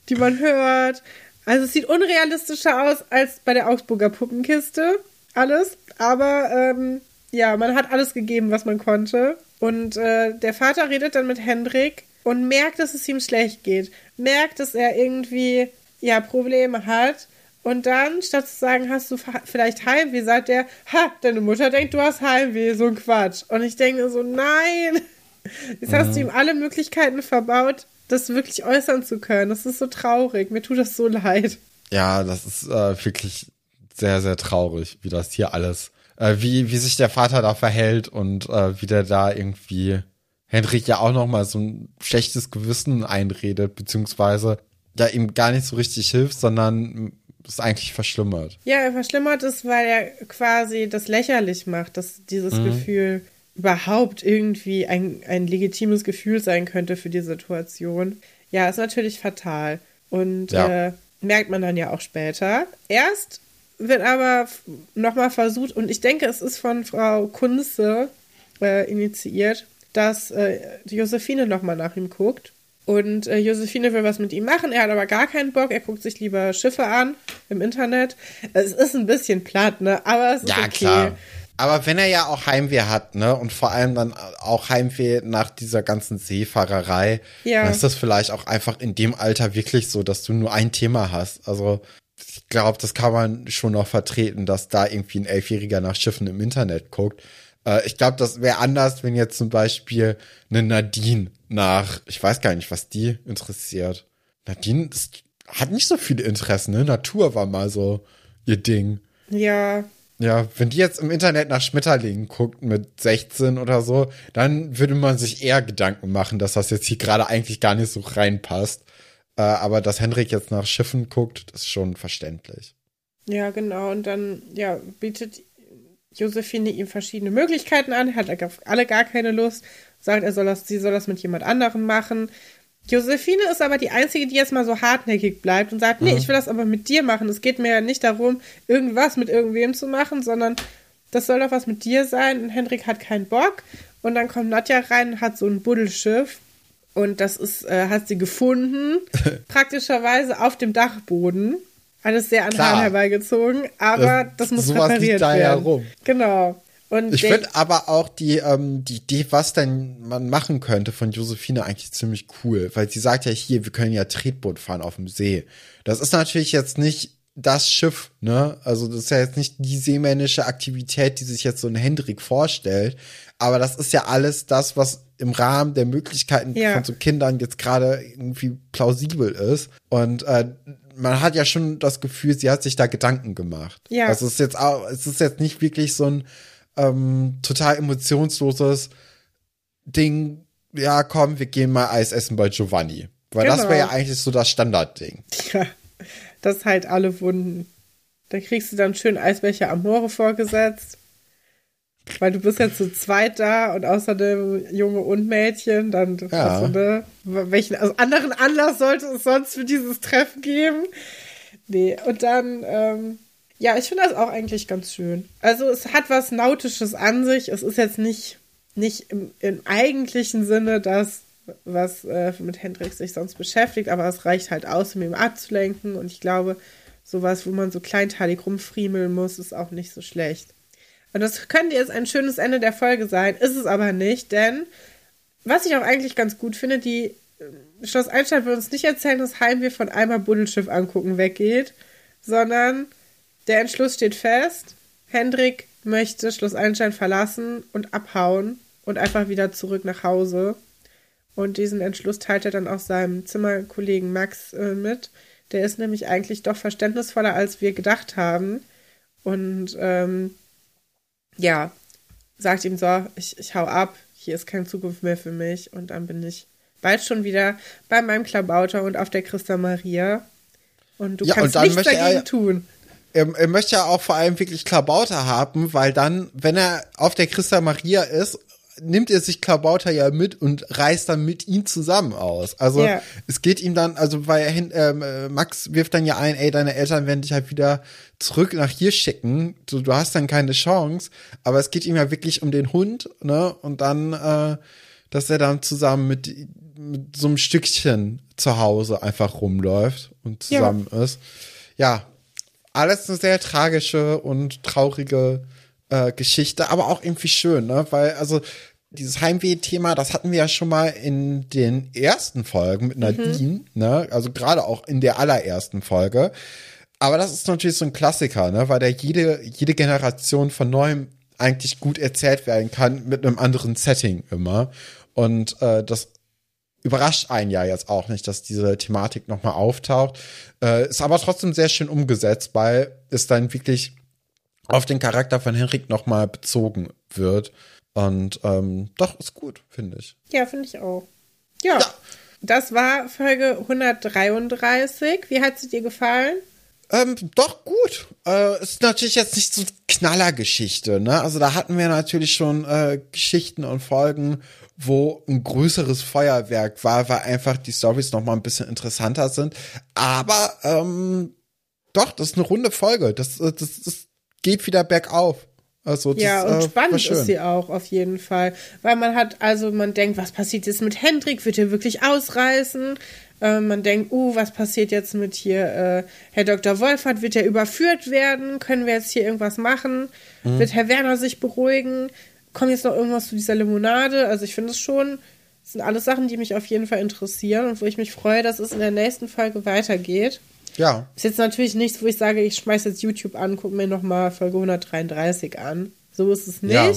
die man hört. Also es sieht unrealistischer aus als bei der Augsburger Puppenkiste. Alles. Aber ähm, ja, man hat alles gegeben, was man konnte. Und äh, der Vater redet dann mit Hendrik und merkt, dass es ihm schlecht geht. Merkt, dass er irgendwie ja Probleme hat. Und dann, statt zu sagen, hast du vielleicht Heimweh, sagt er, ha, deine Mutter denkt, du hast Heimweh, so ein Quatsch. Und ich denke so, nein, [LAUGHS] jetzt hast du ihm alle Möglichkeiten verbaut, das wirklich äußern zu können. Das ist so traurig, mir tut das so leid. Ja, das ist äh, wirklich sehr, sehr traurig, wie das hier alles, äh, wie, wie sich der Vater da verhält und äh, wie der da irgendwie Henrik ja auch noch mal so ein schlechtes Gewissen einredet, beziehungsweise ja ihm gar nicht so richtig hilft, sondern es eigentlich verschlimmert. Ja, er verschlimmert es, weil er quasi das lächerlich macht, dass dieses mhm. Gefühl überhaupt irgendwie ein, ein legitimes Gefühl sein könnte für die Situation. Ja, ist natürlich fatal. Und ja. äh, merkt man dann ja auch später. Erst wird aber nochmal versucht, und ich denke, es ist von Frau Kunze äh, initiiert, dass äh, Josephine nochmal nach ihm guckt. Und äh, Josephine will was mit ihm machen, er hat aber gar keinen Bock, er guckt sich lieber Schiffe an im Internet. Es ist ein bisschen platt, ne? Aber es ist ja, okay. Klar. Aber wenn er ja auch Heimweh hat, ne, und vor allem dann auch Heimweh nach dieser ganzen Seefahrerei, ja. dann ist das vielleicht auch einfach in dem Alter wirklich so, dass du nur ein Thema hast. Also ich glaube, das kann man schon noch vertreten, dass da irgendwie ein Elfjähriger nach Schiffen im Internet guckt. Äh, ich glaube, das wäre anders, wenn jetzt zum Beispiel eine Nadine nach, ich weiß gar nicht, was die interessiert. Nadine ist, hat nicht so viele Interessen, ne? Natur war mal so ihr Ding. Ja. Ja, wenn die jetzt im Internet nach Schmetterlingen guckt mit 16 oder so, dann würde man sich eher Gedanken machen, dass das jetzt hier gerade eigentlich gar nicht so reinpasst. Äh, aber dass Henrik jetzt nach Schiffen guckt, ist schon verständlich. Ja, genau. Und dann, ja, bietet Josephine ihm verschiedene Möglichkeiten an, hat alle gar keine Lust, sagt, er soll das, sie soll das mit jemand anderem machen. Josephine ist aber die Einzige, die jetzt mal so hartnäckig bleibt und sagt, nee, mhm. ich will das aber mit dir machen. Es geht mir ja nicht darum, irgendwas mit irgendwem zu machen, sondern das soll doch was mit dir sein. Und Henrik hat keinen Bock. Und dann kommt Nadja rein und hat so ein Buddelschiff. Und das ist, äh, hat sie gefunden, [LAUGHS] praktischerweise auf dem Dachboden. Alles sehr an Haaren herbeigezogen, aber das, das muss repariert da werden. Herum. Genau. Und ich finde aber auch die, ähm, die Idee, was denn man machen könnte von Josephine eigentlich ziemlich cool, weil sie sagt ja hier, wir können ja Tretboot fahren auf dem See. Das ist natürlich jetzt nicht das Schiff, ne? Also das ist ja jetzt nicht die seemännische Aktivität, die sich jetzt so ein Hendrik vorstellt, aber das ist ja alles das, was im Rahmen der Möglichkeiten ja. von so Kindern jetzt gerade irgendwie plausibel ist. Und äh, man hat ja schon das Gefühl, sie hat sich da Gedanken gemacht. Ja. Also es ist jetzt auch, es ist jetzt nicht wirklich so ein ähm, total emotionsloses Ding. Ja, komm, wir gehen mal Eis essen bei Giovanni. Weil genau. das wäre ja eigentlich so das Standardding. Ja, das halt alle Wunden. Da kriegst du dann schön Eisbecher Amore vorgesetzt. Weil du bist ja zu zweit da und außerdem Junge und Mädchen, dann ja. du, ne, welchen also anderen Anlass sollte es sonst für dieses Treffen geben? Nee, und dann, ähm, ja, ich finde das auch eigentlich ganz schön. Also es hat was Nautisches an sich. Es ist jetzt nicht, nicht im, im eigentlichen Sinne das, was äh, mit Hendrik sich sonst beschäftigt, aber es reicht halt aus, um ihn abzulenken. Und ich glaube, sowas, wo man so kleinteilig rumfriemeln muss, ist auch nicht so schlecht. Und das könnte jetzt ein schönes Ende der Folge sein, ist es aber nicht, denn was ich auch eigentlich ganz gut finde, die äh, Schloss Einstein will uns nicht erzählen, dass Heimweh von einmal Buddelschiff angucken weggeht, sondern der Entschluss steht fest. Hendrik möchte Schloss Einstein verlassen und abhauen und einfach wieder zurück nach Hause. Und diesen Entschluss teilt er dann auch seinem Zimmerkollegen Max äh, mit. Der ist nämlich eigentlich doch verständnisvoller, als wir gedacht haben. Und ähm, ja, sagt ihm so, ich, ich hau ab, hier ist keine Zukunft mehr für mich. Und dann bin ich bald schon wieder bei meinem Klabauter und auf der Christa Maria. Und du ja, kannst und nichts dagegen er, tun. Er, er, möchte ja auch vor allem wirklich Klabauter haben, weil dann, wenn er auf der Christa Maria ist nimmt er sich Klabauter ja mit und reist dann mit ihm zusammen aus. Also yeah. es geht ihm dann, also weil ähm, äh, Max wirft dann ja ein, ey, deine Eltern werden dich halt wieder zurück nach hier schicken. Du, du hast dann keine Chance. Aber es geht ihm ja wirklich um den Hund, ne? Und dann, äh, dass er dann zusammen mit, mit so einem Stückchen zu Hause einfach rumläuft und zusammen ja. ist. Ja, alles eine sehr tragische und traurige äh, Geschichte, aber auch irgendwie schön, ne? Weil, also dieses Heimweh-Thema, das hatten wir ja schon mal in den ersten Folgen mit Nadine, ne? Also gerade auch in der allerersten Folge. Aber das ist natürlich so ein Klassiker, ne? Weil da jede, jede Generation von neuem eigentlich gut erzählt werden kann mit einem anderen Setting immer. Und äh, das überrascht einen ja jetzt auch nicht, dass diese Thematik nochmal auftaucht. Äh, ist aber trotzdem sehr schön umgesetzt, weil es dann wirklich auf den Charakter von Henrik nochmal bezogen wird. Und ähm, doch, ist gut, finde ich. Ja, finde ich auch. Ja, Ja. das war Folge 133. Wie hat sie dir gefallen? Ähm, doch gut. Äh, ist natürlich jetzt nicht so Knallergeschichte, ne? Also da hatten wir natürlich schon äh, Geschichten und Folgen, wo ein größeres Feuerwerk war, weil einfach die Stories noch mal ein bisschen interessanter sind. Aber ähm, doch, das ist eine runde Folge. Das, äh, das, das geht wieder bergauf. Also das, Ja, und äh, spannend ist sie auch, auf jeden Fall. Weil man hat, also man denkt, was passiert jetzt mit Hendrik? Wird er wirklich ausreißen? Äh, man denkt, uh, was passiert jetzt mit hier äh, Herr Dr. Wolfert? Wird er überführt werden? Können wir jetzt hier irgendwas machen? Mhm. Wird Herr Werner sich beruhigen? Kommt jetzt noch irgendwas zu dieser Limonade? Also ich finde es schon, das sind alles Sachen, die mich auf jeden Fall interessieren und wo ich mich freue, dass es in der nächsten Folge weitergeht. Ja, Ist jetzt natürlich nichts, wo ich sage, ich schmeiß jetzt YouTube an, guck mir nochmal Folge 133 an. So ist es nicht. Ja.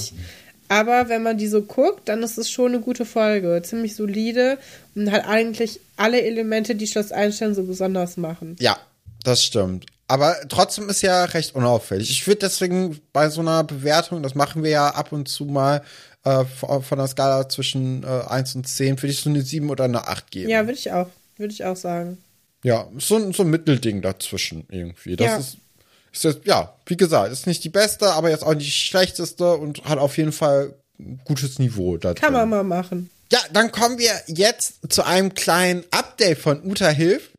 Aber wenn man die so guckt, dann ist es schon eine gute Folge. Ziemlich solide und hat eigentlich alle Elemente, die Schloss Einstein so besonders machen. Ja, das stimmt. Aber trotzdem ist ja recht unauffällig. Ich würde deswegen bei so einer Bewertung, das machen wir ja ab und zu mal äh, von von der Skala zwischen äh, 1 und 10, würde ich so eine 7 oder eine 8 geben. Ja, würde ich auch. Würde ich auch sagen. Ja, so, ein- so ein Mittelding dazwischen irgendwie. Das Ja. ist, ist jetzt, ja, wie gesagt, ist nicht die beste, aber jetzt auch nicht die schlechteste und hat auf jeden Fall ein gutes Niveau da Kann man mal machen. Ja, dann kommen wir jetzt zu einem kleinen Update von Uta Hilf.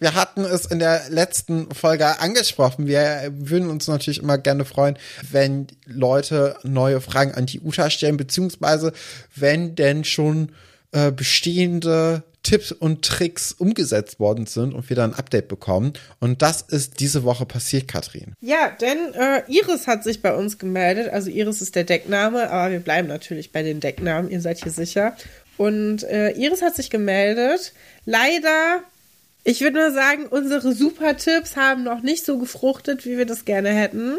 Wir hatten es in der letzten Folge angesprochen. Wir würden uns natürlich immer gerne freuen, wenn Leute neue Fragen an die Uta stellen, beziehungsweise wenn denn schon äh, bestehende Tipps und Tricks umgesetzt worden sind und wir dann ein Update bekommen. Und das ist diese Woche passiert, Katrin. Ja, denn äh, Iris hat sich bei uns gemeldet. Also Iris ist der Deckname, aber wir bleiben natürlich bei den Decknamen, ihr seid hier sicher. Und äh, Iris hat sich gemeldet. Leider, ich würde nur sagen, unsere Super-Tipps haben noch nicht so gefruchtet, wie wir das gerne hätten.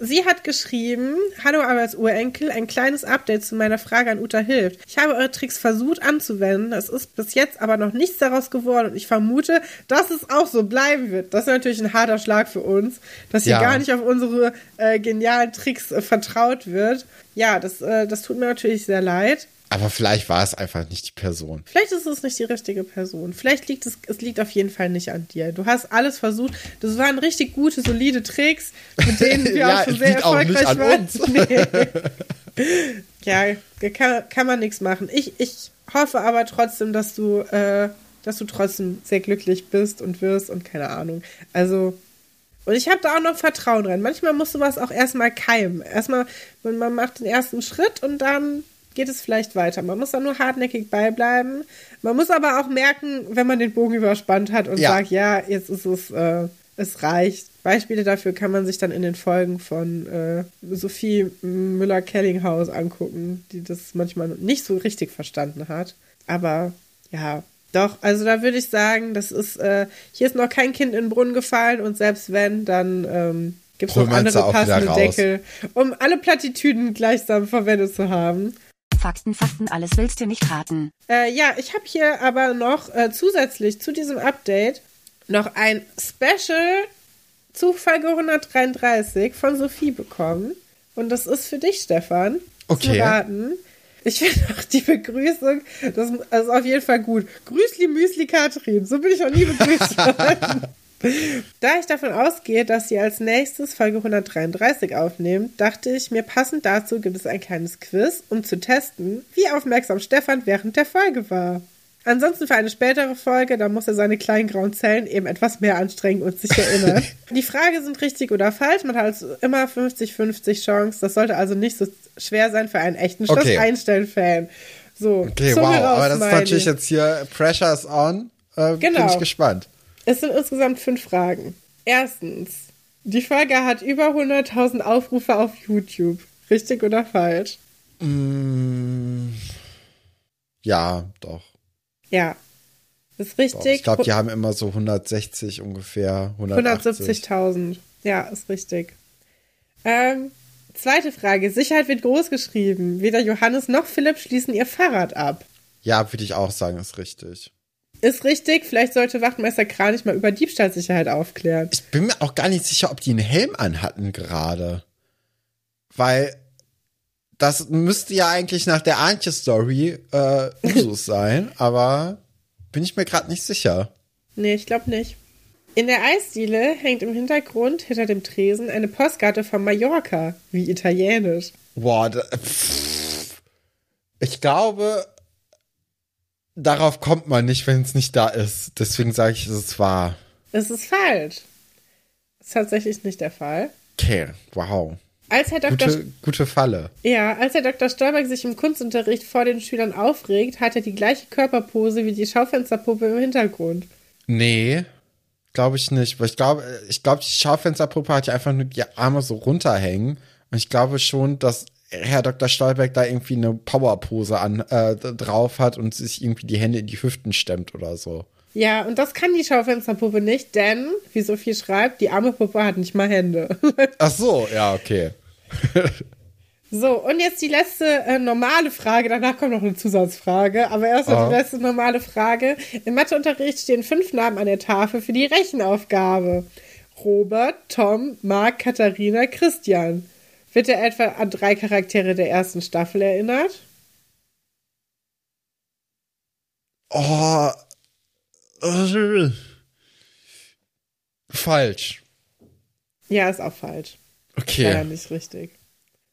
Sie hat geschrieben, Hallo Arbeitsurenkel, ein kleines Update zu meiner Frage an Uta hilft. Ich habe eure Tricks versucht anzuwenden, es ist bis jetzt aber noch nichts daraus geworden und ich vermute, dass es auch so bleiben wird. Das ist natürlich ein harter Schlag für uns, dass hier Ja. gar nicht auf unsere äh, genialen Tricks äh, vertraut wird. Ja, das, äh, das tut mir natürlich sehr leid. Aber vielleicht war es einfach nicht die Person. Vielleicht ist es nicht die richtige Person. Vielleicht liegt es, es liegt auf jeden Fall nicht an dir. Du hast alles versucht. Das waren richtig gute, solide Tricks, mit denen [LAUGHS] wir Ja, auch schon sehr auch erfolgreich an waren. [LAUGHS] Nee. ja, kann, kann man nichts machen. Ich, ich hoffe aber trotzdem, dass du, äh, dass du trotzdem sehr glücklich bist und wirst und keine Ahnung. Also, und ich habe da auch noch Vertrauen dran. Manchmal muss sowas auch erstmal keimen. Erstmal, man, man macht den ersten Schritt und dann geht es vielleicht weiter. Man muss da nur hartnäckig beibleiben. Man muss aber auch merken, wenn man den Bogen überspannt hat und Ja. sagt, ja, jetzt ist es, äh, es reicht. Beispiele dafür kann man sich dann in den Folgen von äh, Sophie Müller-Kellinghaus angucken, die das manchmal nicht so richtig verstanden hat. Aber ja, doch, also da würde ich sagen, das ist, äh, hier ist noch kein Kind in den Brunnen gefallen und selbst wenn, dann ähm, gibt es noch andere passende. Deckel, um alle Plattitüden gleichsam verwendet zu haben. Fakten, Fakten, alles willst du nicht raten. Äh, ja, ich habe hier aber noch äh, zusätzlich zu diesem Update noch ein Special zu Folge 133 von Sophie bekommen. Und das ist für dich, Stefan. Okay. Zu raten. Ich finde [LAUGHS] auch die Begrüßung, das ist auf jeden Fall gut. Grüßli Müsli Katrin. So bin ich noch nie begrüßt worden. [LAUGHS] Da ich davon ausgehe, dass sie als nächstes Folge 133 aufnehmen, dachte ich, mir passend dazu gibt es ein kleines Quiz, um zu testen, wie aufmerksam Stefan während der Folge war. Ansonsten für eine spätere Folge, da muss er seine kleinen grauen Zellen eben etwas mehr anstrengen und sich erinnern. [LAUGHS] Die Frage sind richtig oder falsch. Man hat also immer 50-50 Chance. Das sollte also nicht so schwer sein für einen echten Schloss Okay. Einstein-Fan. So, Okay, Zunge wow. raus, Aber das ist natürlich jetzt hier Pressure is on. Äh, Bin Genau. ich gespannt. Es sind insgesamt fünf Fragen. Erstens, Die Folge hat über 100.000 Aufrufe auf YouTube. Richtig oder falsch? Mm, ja, doch. Ja. Ist doch. richtig. Ich glaube, die haben immer so 160 ungefähr. 180. 170.000. Ja, ist richtig. Ähm, zweite Frage. Sicherheit wird groß geschrieben. Weder Johannes noch Philipp schließen ihr Fahrrad ab. Ja, würde ich auch sagen, ist richtig. Ist richtig. Vielleicht sollte Wachtmeister Kranich mal über Diebstahlsicherheit aufklären. Ich bin mir auch gar nicht sicher, ob die einen Helm anhatten gerade. Weil das müsste ja eigentlich nach der Antje-Story äh, Usus [LAUGHS] sein, aber bin ich mir gerade nicht sicher. Nee, ich glaube nicht. In der Eisdiele hängt im Hintergrund hinter dem Tresen eine Postkarte von Mallorca, wie italienisch. Boah, da, pff. ich glaube, darauf kommt man nicht, wenn es nicht da ist. Deswegen sage ich, es ist wahr. Es ist falsch. Ist tatsächlich nicht der Fall. Okay, wow. Als Herr Dr. Gute, gute Falle. Ja, als Herr Dr. Stolberg sich im Kunstunterricht vor den Schülern aufregt, hat er die gleiche Körperpose wie die Schaufensterpuppe im Hintergrund. Nee, glaube ich nicht. Weil ich glaube, ich glaube, die Schaufensterpuppe hat ja einfach nur die Arme so runterhängen. Und ich glaube schon, dass Herr Dr. Stolberg da irgendwie eine Powerpose an äh, drauf hat und sich irgendwie die Hände in die Hüften stemmt oder so. Ja, und das kann die Schaufensterpuppe nicht, denn, wie Sophie schreibt, die arme Puppe hat nicht mal Hände. [LAUGHS] Ach so, ja, okay. [LAUGHS] So, und jetzt die letzte äh, normale Frage. Danach kommt noch eine Zusatzfrage. Aber erst noch Aha. die letzte normale Frage. Im Matheunterricht stehen fünf Namen an der Tafel für die Rechenaufgabe. Robert, Tom, Marc, Katharina, Christian. Wird er etwa an drei Charaktere der ersten Staffel erinnert? Oh. äh, Falsch. Ja, ist auch falsch. Leider Okay. nicht richtig.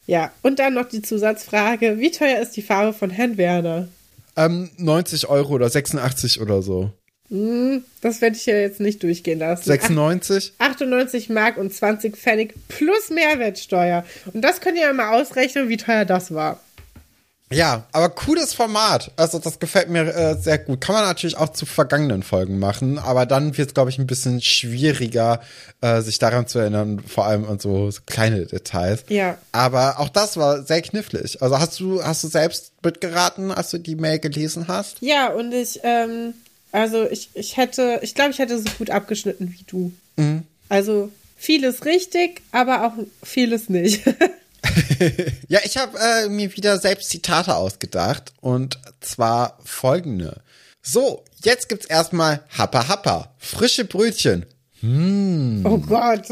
Ja, und dann noch die Zusatzfrage. Wie teuer ist die Farbe von Herrn Werner? Ähm, 90 Euro oder 86 oder so. Hm, das werde ich ja jetzt nicht durchgehen lassen. 96? 98 Mark und 20 Pfennig plus Mehrwertsteuer. Und das könnt ihr ja mal ausrechnen, wie teuer das war. Ja, aber cooles Format. Also das gefällt mir äh, sehr gut. Kann man natürlich auch zu vergangenen Folgen machen, aber dann wird es, glaube ich, ein bisschen schwieriger, äh, sich daran zu erinnern, vor allem an so, so kleine Details. Ja. Aber auch das war sehr knifflig. Also hast du, hast du selbst mitgeraten, als du die Mail gelesen hast? Ja, und ich, ähm, also ich, ich hätte, ich glaube, ich hätte so gut abgeschnitten wie du. Also vieles richtig, aber auch vieles nicht. [LAUGHS] [LAUGHS] Ja, ich habe äh, mir wieder selbst Zitate ausgedacht und zwar folgende. So, jetzt gibt's erstmal Happa Happa, frische Brötchen. oh Gott.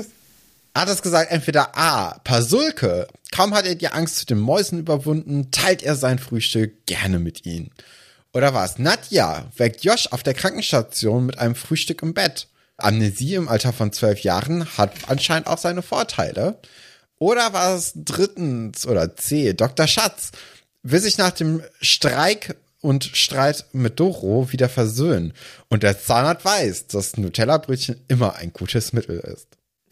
Hat es gesagt, entweder A, Pasulke, kaum hat er die Angst zu den Mäusen überwunden, teilt er sein Frühstück gerne mit ihnen. Oder war es Nadja, weckt Josh auf der Krankenstation mit einem Frühstück im Bett. Amnesie im Alter von zwölf Jahren hat anscheinend auch seine Vorteile. Oder war es drittens oder C, Dr. Schatz will sich nach dem Streik und Streit mit Doro wieder versöhnen. Und der Zahnarzt weiß, dass Nutella-Brötchen immer ein gutes Mittel ist.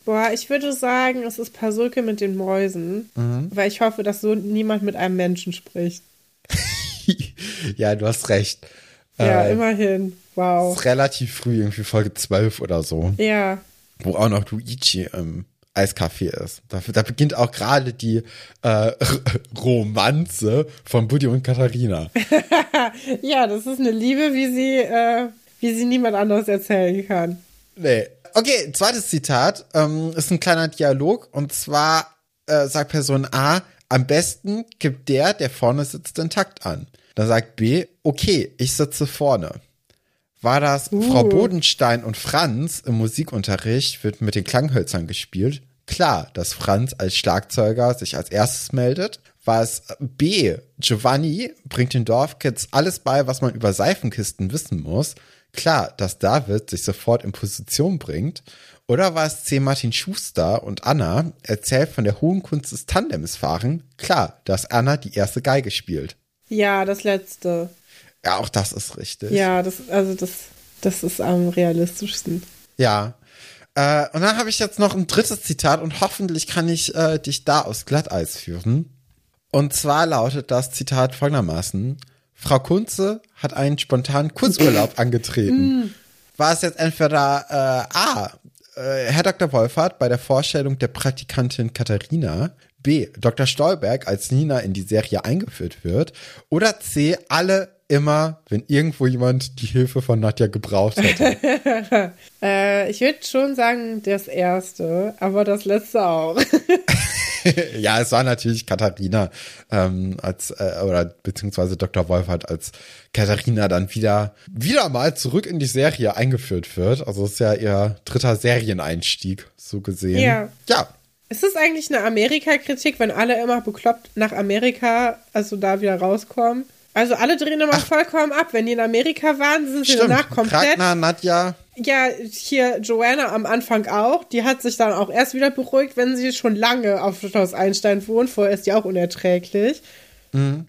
Boah, ich würde sagen, es ist Pasulke mit den Mäusen, weil ich hoffe, dass so niemand mit einem Menschen spricht. [LAUGHS] [LAUGHS] ja, du hast recht. Ja, Äh, immerhin. Wow. ist relativ früh, irgendwie Folge 12 oder so, Ja. wo auch noch Luigi im Eiscafé ist. Da, da beginnt auch gerade die äh, [LAUGHS] Romanze von Buddy und Katharina. [LAUGHS] Ja, das ist eine Liebe, wie sie, äh, wie sie niemand anderes erzählen kann. Nee. Okay, zweites Zitat ähm, ist ein kleiner Dialog und zwar äh, sagt Person A, am besten gibt der, der vorne sitzt, den Takt an. Dann sagt B, okay, ich sitze vorne. War das Frau Bodenstein und Franz im Musikunterricht wird mit den Klanghölzern gespielt? Klar, dass Franz als Schlagzeuger sich als erstes meldet. War es B, Giovanni bringt den Dorfkids alles bei, was man über Seifenkisten wissen muss? Klar, dass David sich sofort in Position bringt. Oder war es C. Martin Schuster und Anna erzählt von der hohen Kunst des Tandems fahren? Klar, dass Anna die erste Geige spielt. Ja, das letzte. Ja, auch das ist richtig. Ja, das, also das, das ist am realistischsten. Ja. Äh, und dann habe ich jetzt noch ein drittes Zitat und hoffentlich kann ich äh, dich da aus Glatteis führen. Und zwar lautet das Zitat folgendermaßen. Frau Kunze hat einen spontanen Kurzurlaub [CLEARS THROAT] angetreten. War es jetzt entweder äh, A, äh, Herr Dr. Wolfert bei der Vorstellung der Praktikantin Katharina. B. Dr. Stolberg als Nina in die Serie eingeführt wird. Oder C. Alle immer, wenn irgendwo jemand die Hilfe von Nadja gebraucht hätte. [LAUGHS] Äh, ich würde schon sagen, das erste, aber das letzte auch. [LAUGHS] ja, es war natürlich Katharina ähm, als äh, oder beziehungsweise Dr. Wolfert als Katharina dann wieder wieder mal zurück in die Serie eingeführt wird. Also es ist ja ihr dritter Serieneinstieg so gesehen. Ja. Ja. Ist es eigentlich eine Amerika-Kritik, wenn alle immer bekloppt nach Amerika, also da wieder rauskommen? Also alle drehen immer vollkommen ab. Wenn die in Amerika waren, sind sie danach komplett. Ragnar, Nadja. Ja, hier Joanna am Anfang auch. Die hat sich dann auch erst wieder beruhigt, wenn sie schon lange auf Schloss Einstein wohnt. Vorher ist die auch unerträglich.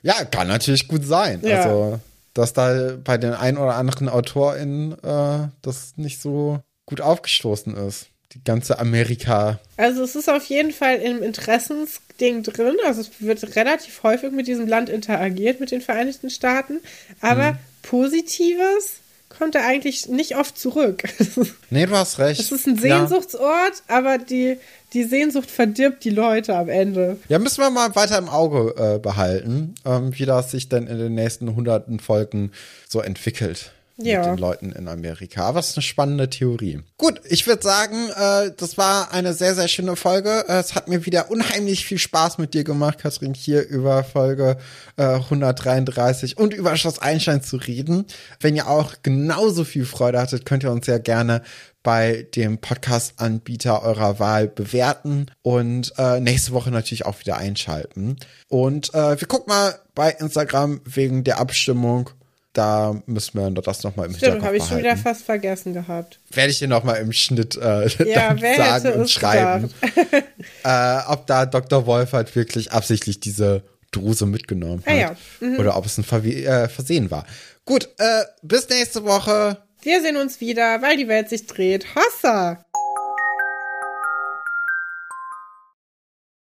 Ja, kann natürlich gut sein. Ja. Also, dass da bei den ein oder anderen AutorInnen äh, das nicht so gut aufgestoßen ist. Die ganze Amerika. Also es ist auf jeden Fall im Interessensding drin. Also es wird relativ häufig mit diesem Land interagiert, mit den Vereinigten Staaten. Aber Mhm. Positives kommt da eigentlich nicht oft zurück. [LAUGHS] Nee, du hast recht. Es ist ein Ja. Sehnsuchtsort, aber die, die Sehnsucht verdirbt die Leute am Ende. Ja, müssen wir mal weiter im Auge äh, behalten, ähm, wie das sich dann in den nächsten hunderten Folgen so entwickelt. Ja. Mit den Leuten in Amerika. Aber es ist eine spannende Theorie. Gut, ich würde sagen, äh, das war eine sehr, sehr schöne Folge. Äh, es hat mir wieder unheimlich viel Spaß mit dir gemacht, Katrin, hier über Folge äh, 133 und über Schloss Einstein zu reden. Wenn ihr auch genauso viel Freude hattet, könnt ihr uns sehr gerne bei dem Podcast-Anbieter eurer Wahl bewerten und äh, nächste Woche natürlich auch wieder einschalten. Und äh, wir gucken mal bei Instagram wegen der Abstimmung. Da müssen wir das nochmal im Stimmt, Hinterkopf habe ich schon wieder behalten. fast vergessen gehabt. Werde ich dir nochmal im Schnitt äh, Ja, [LAUGHS] sagen und schreiben, [LAUGHS] äh, ob da Dr. Wolfert wirklich absichtlich diese Druse mitgenommen hat Ah ja. oder ob es ein Verwe äh, Versehen war. Gut, äh, bis nächste Woche. Wir sehen uns wieder, weil die Welt sich dreht. Hossa!